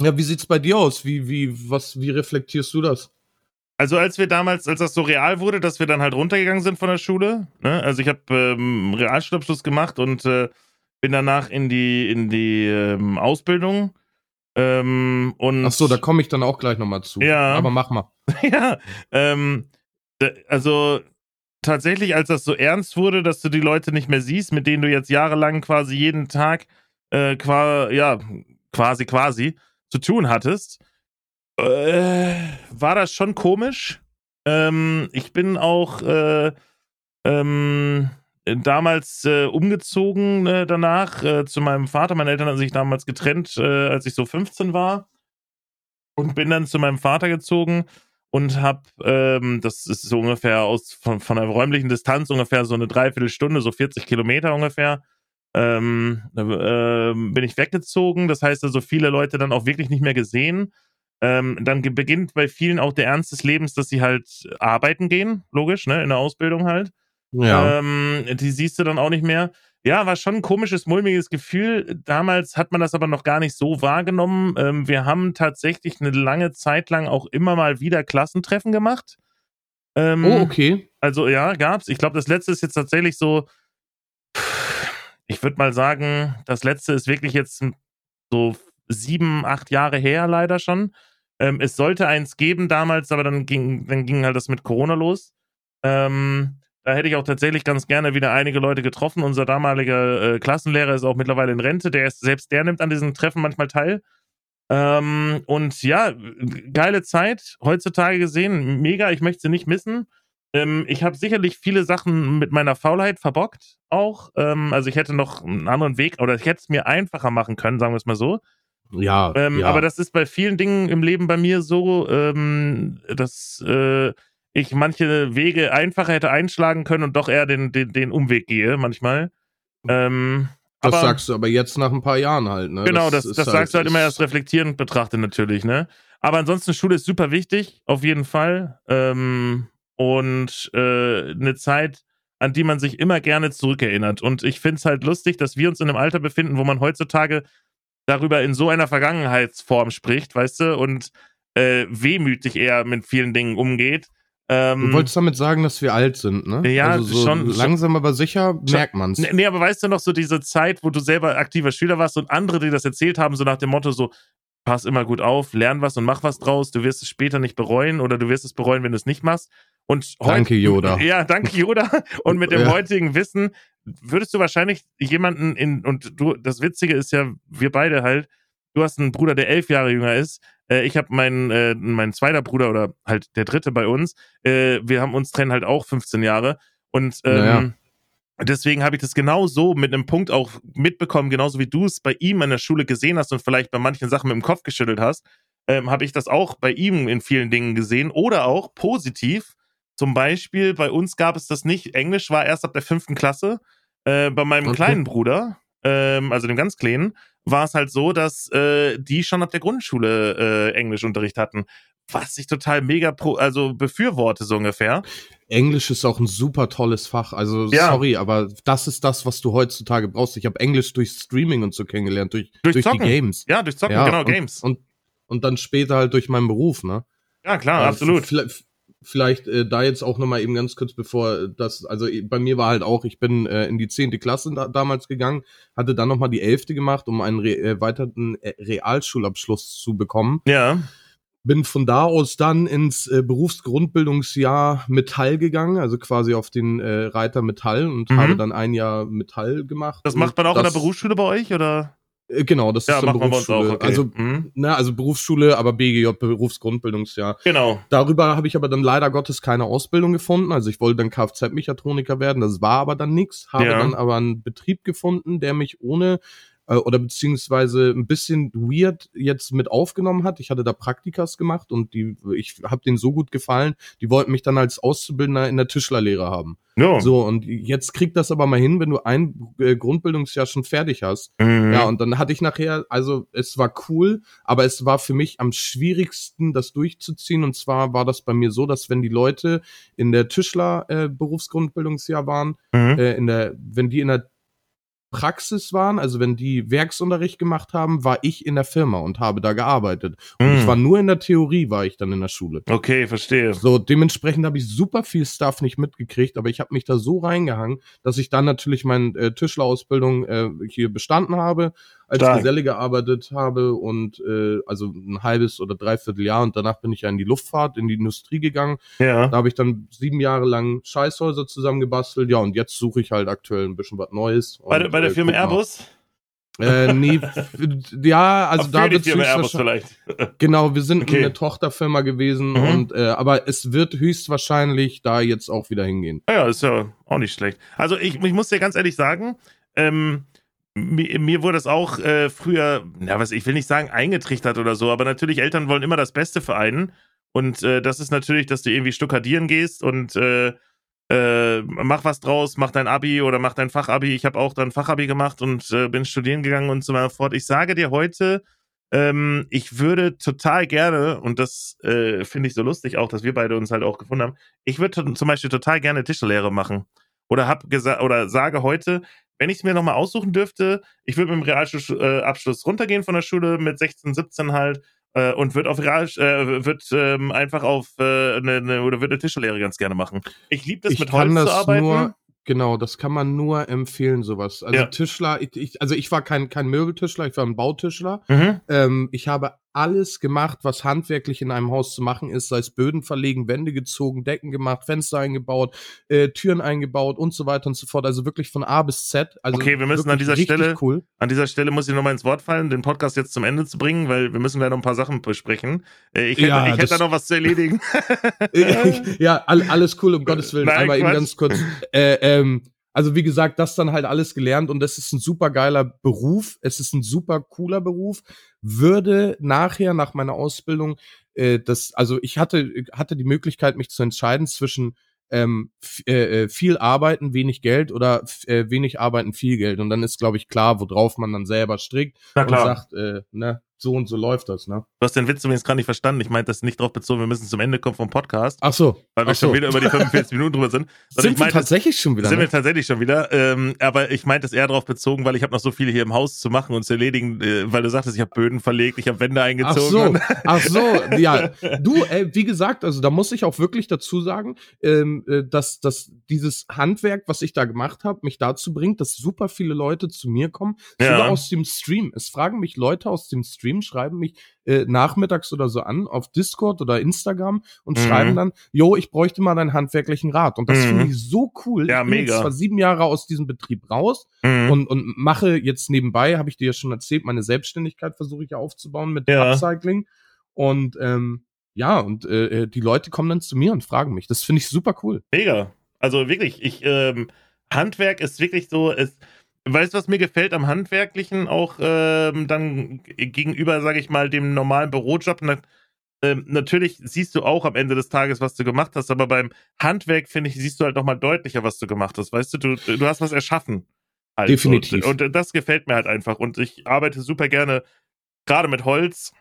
ja, wie sieht's bei dir aus? Wie wie was wie reflektierst du das? Also als wir damals, als das so real wurde, dass wir dann halt runtergegangen sind von der Schule, ne? Also ich habe ähm, Realschulabschluss gemacht und äh, bin danach in die in die ähm, Ausbildung Ähm, und Ach so, da komme ich dann auch gleich nochmal zu. Ja. Aber mach mal. ja, ähm, also tatsächlich, als das so ernst wurde, dass du die Leute nicht mehr siehst, mit denen du jetzt jahrelang quasi jeden Tag äh, qua, ja, quasi, quasi zu tun hattest, äh, war das schon komisch. Ähm, ich bin auch äh, ähm, damals äh, umgezogen äh, danach äh, zu meinem Vater. Meine Eltern haben sich damals getrennt, äh, als ich so 15 war. Und bin dann zu meinem Vater gezogen und habe, ähm, das ist so ungefähr aus von, von einer räumlichen Distanz ungefähr so eine Dreiviertelstunde, so 40 Kilometer ungefähr, ähm, ähm, bin ich weggezogen. Das heißt also, viele Leute dann auch wirklich nicht mehr gesehen. Ähm, dann beginnt bei vielen auch der Ernst des Lebens, dass sie halt arbeiten gehen, logisch, ne, in der Ausbildung halt. Ja. Ähm, die siehst du dann auch nicht mehr. Ja, war schon ein komisches, mulmiges Gefühl. Damals hat man das aber noch gar nicht so wahrgenommen. Ähm, wir haben tatsächlich eine lange Zeit lang auch immer mal wieder Klassentreffen gemacht. Ähm, oh, okay. Also ja, gab's. Ich glaube, das letzte ist jetzt tatsächlich so. Ich würde mal sagen, das letzte ist wirklich jetzt so sieben, acht Jahre her, leider schon. Ähm, es sollte eins geben damals, aber dann ging, dann ging halt das mit Corona los. Ähm, da hätte ich auch tatsächlich ganz gerne wieder einige Leute getroffen. Unser damaliger äh, Klassenlehrer ist auch mittlerweile in Rente. Der ist, selbst der nimmt an diesen Treffen manchmal teil. Ähm, und ja, geile Zeit heutzutage gesehen. Mega, ich möchte sie nicht missen. Ähm, ich habe sicherlich viele Sachen mit meiner Faulheit verbockt auch. Ähm, also ich hätte noch einen anderen Weg oder ich hätte es mir einfacher machen können, sagen wir es mal so. Ja, Ähm, ja. Aber das ist bei vielen Dingen im Leben bei mir so, ähm, dass äh, ich manche Wege einfacher hätte einschlagen können und doch eher den, den, den Umweg gehe manchmal. Ähm, das aber, sagst du aber jetzt nach ein paar Jahren halt, ne? Genau, das, ist das sagst du halt immer erst reflektierend betrachtet natürlich, ne? Aber ansonsten, Schule ist super wichtig, auf jeden Fall. Ähm, und äh, eine Zeit, an die man sich immer gerne zurückerinnert. Und ich finde es halt lustig, dass wir uns in einem Alter befinden, wo man heutzutage darüber in so einer Vergangenheitsform spricht, weißt du, und äh, wehmütig eher mit vielen Dingen umgeht. Ähm, Du wolltest damit sagen, dass wir alt sind, ne? Ja, also so schon- langsam aber sicher merkt man's. Nee, nee, aber weißt du noch so diese Zeit, wo du selber aktiver Schüler warst und andere, die das erzählt haben, so nach dem Motto so, pass immer gut auf, lern was und mach was draus, du wirst es später nicht bereuen oder du wirst es bereuen, wenn du es nicht machst. Und Danke, Yoda. Ja, danke, Yoda. Und mit dem Ja. heutigen Wissen würdest du wahrscheinlich jemanden in, und du, das Witzige ist ja, wir beide halt, du hast einen Bruder, der elf Jahre jünger ist. Äh, ich habe meinen, äh, mein zweiter Bruder oder halt der dritte bei uns. Äh, wir haben uns trennen halt auch 15 Jahre. Und ähm, Naja. Deswegen habe ich das genau so mit einem Punkt auch mitbekommen, genauso wie du es bei ihm an der Schule gesehen hast und vielleicht bei manchen Sachen mit dem Kopf geschüttelt hast, ähm, habe ich das auch bei ihm in vielen Dingen gesehen oder auch positiv. Zum Beispiel bei uns gab es das nicht. Englisch war erst ab der fünften Klasse. Äh, bei meinem Okay. kleinen Bruder, ähm, also dem ganz kleinen, war es halt so, dass äh, die schon ab der Grundschule äh, Englischunterricht hatten. Was ich total mega pro, also befürworte, so ungefähr. Englisch ist auch ein super tolles Fach. Also Ja. sorry, aber das ist das, was du heutzutage brauchst. Ich habe Englisch durch Streaming und so kennengelernt, durch, Durch durch, die. Games. Ja, durch Zocken, Ja, genau, und, Games. Und, und dann später halt durch meinen Beruf, ne? ja, klar, Äh, absolut. Vielleicht, vielleicht äh, da jetzt auch nochmal eben ganz kurz bevor das, also äh, bei mir war halt auch, ich bin äh, in die zehnte Klasse da, damals gegangen, hatte dann nochmal die elfte gemacht, um einen re äh, weiteren äh, Realschulabschluss zu bekommen. Ja. Bin von da aus dann ins äh, Berufsgrundbildungsjahr Metall gegangen, also quasi auf den äh, Reiter Metall und Mhm. habe dann ein Jahr Metall gemacht. Das macht man auch in der das- Berufsschule bei euch, oder? Äh, genau, das Ja, ist dann Berufsschule. auch, okay. Also, Mhm. na, also Berufsschule, aber BGJ, Berufsgrundbildungsjahr. Genau. Darüber habe ich aber dann leider Gottes keine Ausbildung gefunden. Also ich wollte dann Kfz-Mechatroniker werden, das war aber dann nix. Habe Ja. dann aber einen Betrieb gefunden, der mich ohne äh, oder beziehungsweise ein bisschen weird jetzt mit aufgenommen hat. Ich hatte da Praktikas gemacht und die, ich habe denen so gut gefallen, die wollten mich dann als Auszubildender in der Tischlerlehre haben. No. So, und jetzt kriegt das aber mal hin, wenn du ein äh, Grundbildungsjahr schon fertig hast. Mhm. Ja, und dann hatte ich nachher, also es war cool, aber es war für mich am schwierigsten, das durchzuziehen. Und zwar war das bei mir so, dass wenn die Leute in der Tischler äh, Berufsgrundbildungsjahr waren, Mhm. äh, in der, wenn die in der Praxis waren, also wenn die Werksunterricht gemacht haben, war ich in der Firma und habe da gearbeitet. Und Mhm. ich war nur in der Theorie, war ich dann in der Schule. Okay, verstehe. So, dementsprechend habe ich super viel Stuff nicht mitgekriegt, aber ich habe mich da so reingehangen, dass ich dann natürlich meine äh, Tischlerausbildung äh, hier bestanden habe, als Stark. Geselle gearbeitet habe und äh, also ein halbes oder dreiviertel Jahr und danach bin ich ja in die Luftfahrt, in die Industrie gegangen. Ja. Da habe ich dann sieben Jahre lang Scheißhäuser zusammengebastelt, ja, und jetzt suche ich halt aktuell ein bisschen was Neues. Bei, und, der- bei der äh, Firma. Airbus? Äh, nee, ja, also Ach, da wird vielleicht. Genau, wir sind Okay. eine Tochterfirma gewesen Mhm. und äh, aber es wird höchstwahrscheinlich da jetzt auch wieder hingehen. Ja, ja, ist ja auch nicht schlecht. Also ich, ich muss dir ganz ehrlich sagen, ähm, mir, mir wurde es auch äh, früher, ja, was ich will nicht sagen, eingetrichtert oder so, aber natürlich Eltern wollen immer das Beste für einen. Und äh, das ist natürlich, dass du irgendwie stuckadieren gehst und äh, äh, mach was draus, mach dein Abi oder mach dein Fachabi. Ich habe auch dann Fachabi gemacht und äh, bin studieren gegangen und so weiter fort. Ich sage dir heute, ähm, ich würde total gerne, und das äh, finde ich so lustig auch, dass wir beide uns halt auch gefunden haben, ich würde zum Beispiel total gerne Tischlehre machen. Oder hab gesagt oder sage heute, wenn ich es mir nochmal aussuchen dürfte, ich würde mit dem Realschulabschluss äh, runtergehen von der Schule mit 16, 17 halt äh, und würde auf Real, äh, wird ähm, einfach auf äh, eine, eine oder würde eine Tischlehre ganz gerne machen. Ich liebe das ich mit kann Holz das zu arbeiten. nur, genau, das kann man nur empfehlen, sowas. Also Ja. Tischler, ich, ich, also ich war kein, kein Möbeltischler, ich war ein Bautischler. mhm. Ähm, ich habe alles gemacht, was handwerklich in einem Haus zu machen ist, sei es Böden verlegen, Wände gezogen, Decken gemacht, Fenster eingebaut, äh, Türen eingebaut und so weiter und so fort. Also wirklich von A bis Z. Also Okay, wir müssen an dieser Stelle- cool. An dieser Stelle muss ich nochmal ins Wort fallen, den Podcast jetzt zum Ende zu bringen, weil wir müssen gleich noch ein paar Sachen besprechen. Äh, ich hätte, Ja, ich hätte da noch was zu erledigen. ja, all, alles cool, um Gottes Willen. Nein, Aber eben Quatsch. ganz kurz. Äh, ähm, also wie gesagt, das dann halt alles gelernt und das ist ein super geiler Beruf. Es ist ein super cooler Beruf. Würde nachher nach meiner Ausbildung äh, das, also ich hatte hatte die Möglichkeit, mich zu entscheiden zwischen ähm, äh, äh, viel arbeiten, wenig Geld oder äh, wenig arbeiten, viel Geld. Und dann ist, glaube ich, klar, worauf man dann selber strickt Na und sagt, äh, ne, so und so läuft das, ne? Du hast den Witz übrigens gerade nicht verstanden. Ich meinte das nicht drauf bezogen, wir müssen zum Ende kommen vom Podcast, Ach so. weil wir ach so. schon wieder über die 45 Minuten drüber sind. Sondern Sind ich wir meinte, tatsächlich schon wieder? sind ne? wir tatsächlich schon wieder. Ähm, aber ich meinte es eher darauf bezogen, weil ich habe noch so viele hier im Haus zu machen und zu erledigen, äh, weil du sagtest, ich habe Böden verlegt, ich habe Wände Ach eingezogen. so, und- ach so, ja. Du, äh, wie gesagt, also da muss ich auch wirklich dazu sagen, ähm, äh, dass, dass dieses Handwerk, was ich da gemacht habe, mich dazu bringt, dass super viele Leute zu mir kommen, Ja. sogar aus dem Stream. Es fragen mich Leute aus dem Stream, schreiben mich äh, nachmittags oder so an auf Discord oder Instagram und Mhm. schreiben dann, yo, ich bräuchte mal deinen handwerklichen Rat. Und das Mhm. finde ich so cool. Ja, ich bin mega. jetzt zwar sieben Jahre aus diesem Betrieb raus, Mhm. und, und mache jetzt nebenbei, habe ich dir ja schon erzählt, meine Selbstständigkeit versuche ich ja aufzubauen mit Ja. Upcycling. Und ähm, ja, und äh, die Leute kommen dann zu mir und fragen mich. Das finde ich super cool. Mega. Also wirklich, ich, ähm, Handwerk ist wirklich so, es, weißt du, was mir gefällt am Handwerklichen auch ähm, dann gegenüber, sage ich mal, dem normalen Bürojob? Na, ähm, natürlich siehst du auch am Ende des Tages, was du gemacht hast, aber beim Handwerk, finde ich, siehst du halt nochmal deutlicher, was du gemacht hast. Weißt du, du, du hast was erschaffen. Halt. Definitiv. Und, und das gefällt mir halt einfach. Und ich arbeite super gerne, gerade mit Holz.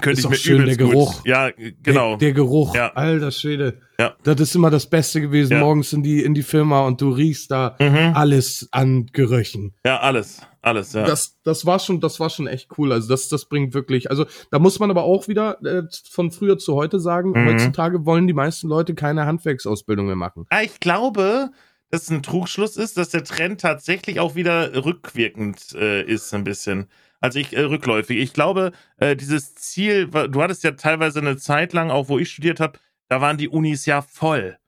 Könnte Ist ich mir schön, übelst der gut- Geruch. Ja, genau. Der, der Geruch, Ja. alter Schwede. Ja. Das ist immer das Beste gewesen, Ja. morgens in die, in die Firma und du riechst da mhm. alles an Gerüchen. Ja, alles. Alles, ja. Das, das war schon, das war schon echt cool. Also das, das bringt wirklich. Also da muss man aber auch wieder äh, von früher zu heute sagen: Mhm. Heutzutage wollen die meisten Leute keine Handwerksausbildung mehr machen. Ah, ich glaube, dass es ein Trugschluss ist, dass der Trend tatsächlich auch wieder rückwirkend äh, ist, ein bisschen. Also ich äh, rückläufig. Ich glaube, äh, dieses Ziel, du hattest ja teilweise eine Zeit lang, auch wo ich studiert habe, da waren die Unis ja voll.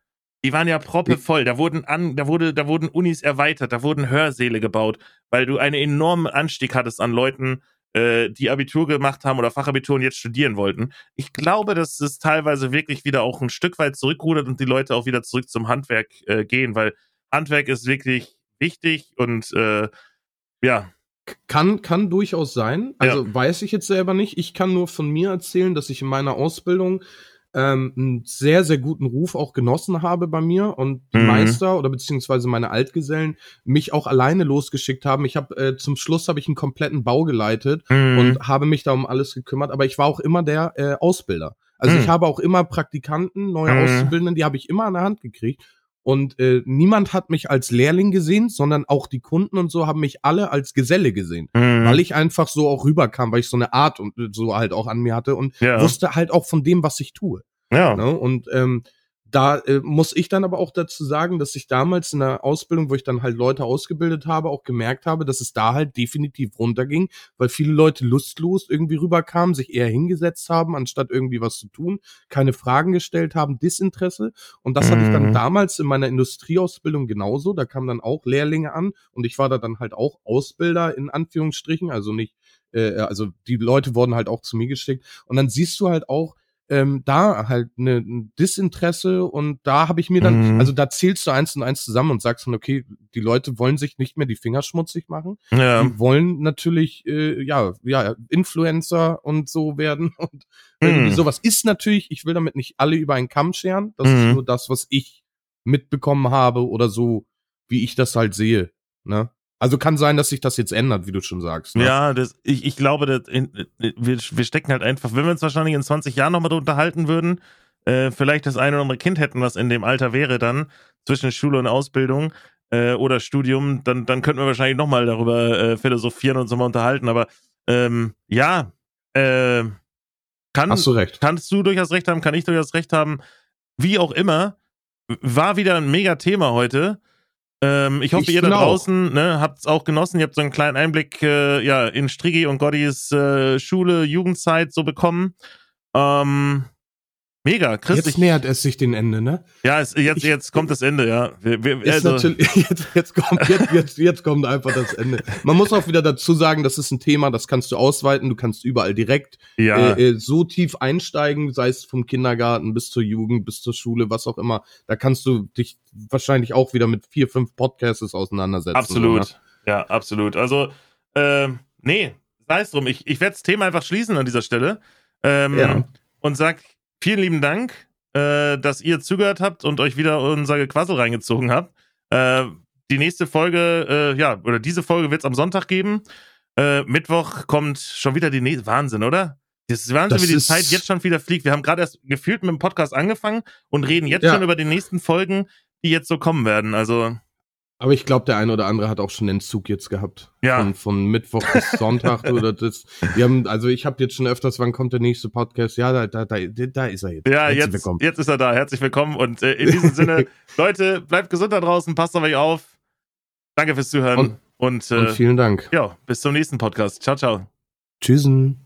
Die waren ja proppe voll. Da wurden an, da wurde, da wurden Unis erweitert, da wurden Hörsäle gebaut, weil du einen enormen Anstieg hattest an Leuten, äh, die Abitur gemacht haben oder Fachabitur und jetzt studieren wollten. Ich glaube, dass es teilweise wirklich wieder auch ein Stück weit zurückrudert und die Leute auch wieder zurück zum Handwerk äh, gehen, weil Handwerk ist wirklich wichtig und äh, ja, Kann, kann durchaus sein. Also weiß ich jetzt selber nicht. Ich kann nur von mir erzählen, dass ich in meiner Ausbildung ähm, einen sehr, sehr guten Ruf auch genossen habe bei mir und die Mhm. Meister oder beziehungsweise meine Altgesellen mich auch alleine losgeschickt haben. Ich habe äh, zum Schluss habe ich einen kompletten Bau geleitet Mhm. und habe mich da um alles gekümmert, aber ich war auch immer der äh, Ausbilder. Also Mhm. ich habe auch immer Praktikanten, neue Mhm. Auszubildenden, die habe ich immer an der Hand gekriegt. Und äh, niemand hat mich als Lehrling gesehen, sondern auch die Kunden und so haben mich alle als Geselle gesehen. Mhm. Weil ich einfach so auch rüberkam, weil ich so eine Art und äh, so halt auch an mir hatte und ja. wusste halt auch von dem, was ich tue. ja. Ne? Und ähm, da äh, muss ich dann aber auch dazu sagen, dass ich damals in der Ausbildung, wo ich dann halt Leute ausgebildet habe, auch gemerkt habe, dass es da halt definitiv runterging, weil viele Leute lustlos irgendwie rüberkamen, sich eher hingesetzt haben, anstatt irgendwie was zu tun, keine Fragen gestellt haben, Disinteresse. Und das mhm. hatte ich dann mhm. damals in meiner Industrieausbildung genauso. Da kamen dann auch Lehrlinge an und ich war da dann halt auch Ausbilder in Anführungsstrichen, also nicht, äh, also die Leute wurden halt auch zu mir geschickt. Und dann siehst du halt auch, ähm, da halt eine, ein Disinteresse und da habe ich mir dann, mhm. also da zählst du eins und eins zusammen und sagst dann, okay, die Leute wollen sich nicht mehr die Finger schmutzig machen. Ja. Die wollen natürlich, äh, ja, ja, Influencer und so werden und irgendwie mhm. sowas ist natürlich, ich will damit nicht alle über einen Kamm scheren, das mhm. ist nur das, was ich mitbekommen habe oder so, wie ich das halt sehe, ne? Also kann sein, dass sich das jetzt ändert, wie du schon sagst. Ne? Ja, das, ich, ich glaube, das in, wir, wir stecken halt einfach, wenn wir uns wahrscheinlich in 20 Jahren nochmal unterhalten würden, äh, vielleicht das eine oder andere Kind hätten, was in dem Alter wäre dann, zwischen Schule und Ausbildung äh, oder Studium, dann, dann könnten wir wahrscheinlich nochmal darüber äh, philosophieren und uns mal unterhalten. Aber ähm, ja, äh, kann, Hast du recht. kannst du durchaus recht haben, kann ich durchaus recht haben. Wie auch immer, war wieder ein mega Thema heute. Ähm, ich hoffe, ich ihr da draußen ne, habt es auch genossen. Ihr habt so einen kleinen Einblick äh, ja, in Strigi und Gottis äh, Schule, Jugendzeit so bekommen. Ähm, mega, Chris. Jetzt ich, nähert es sich dem Ende, ne? Ja, es, jetzt, ich, jetzt kommt das Ende, ja. Wir, wir, also. jetzt, jetzt, kommt, jetzt, jetzt, jetzt kommt einfach das Ende. Man muss auch wieder dazu sagen, das ist ein Thema, das kannst du ausweiten, du kannst überall direkt ja. äh, äh so tief einsteigen, sei es vom Kindergarten bis zur Jugend, bis zur Schule, was auch immer. Da kannst du dich wahrscheinlich auch wieder mit vier, fünf Podcasts auseinandersetzen. Absolut. Oder? Ja, absolut. Also, äh, nee, sei es drum. Ich, ich werde das Thema einfach schließen an dieser Stelle. Ähm, ja. Und sag vielen lieben Dank, äh, dass ihr zugehört habt und euch wieder unser Gequassel reingezogen habt. Äh, die nächste Folge, äh, ja, oder diese Folge wird es am Sonntag geben. Äh, Mittwoch kommt schon wieder die nächste. Wahnsinn, oder? Das ist Wahnsinn, das wie die Zeit jetzt schon wieder fliegt. Wir haben gerade erst gefühlt mit dem Podcast angefangen und reden jetzt ja. schon über die nächsten Folgen, die jetzt so kommen werden. Also. Aber ich glaube, der eine oder andere hat auch schon den Zug jetzt gehabt. Ja. Von, von Mittwoch bis Sonntag oder das. Wir haben, also ich habe jetzt schon öfters, wann kommt der nächste Podcast? Ja, da, da, da, da ist er jetzt. Ja, Herzlich jetzt, willkommen. jetzt ist er da. Herzlich willkommen. Und äh, in diesem Sinne, Leute, bleibt gesund da draußen, passt auf euch auf. Danke fürs Zuhören. Und, und, äh, und vielen Dank. Ja, bis zum nächsten Podcast. Ciao, ciao. Tschüssen.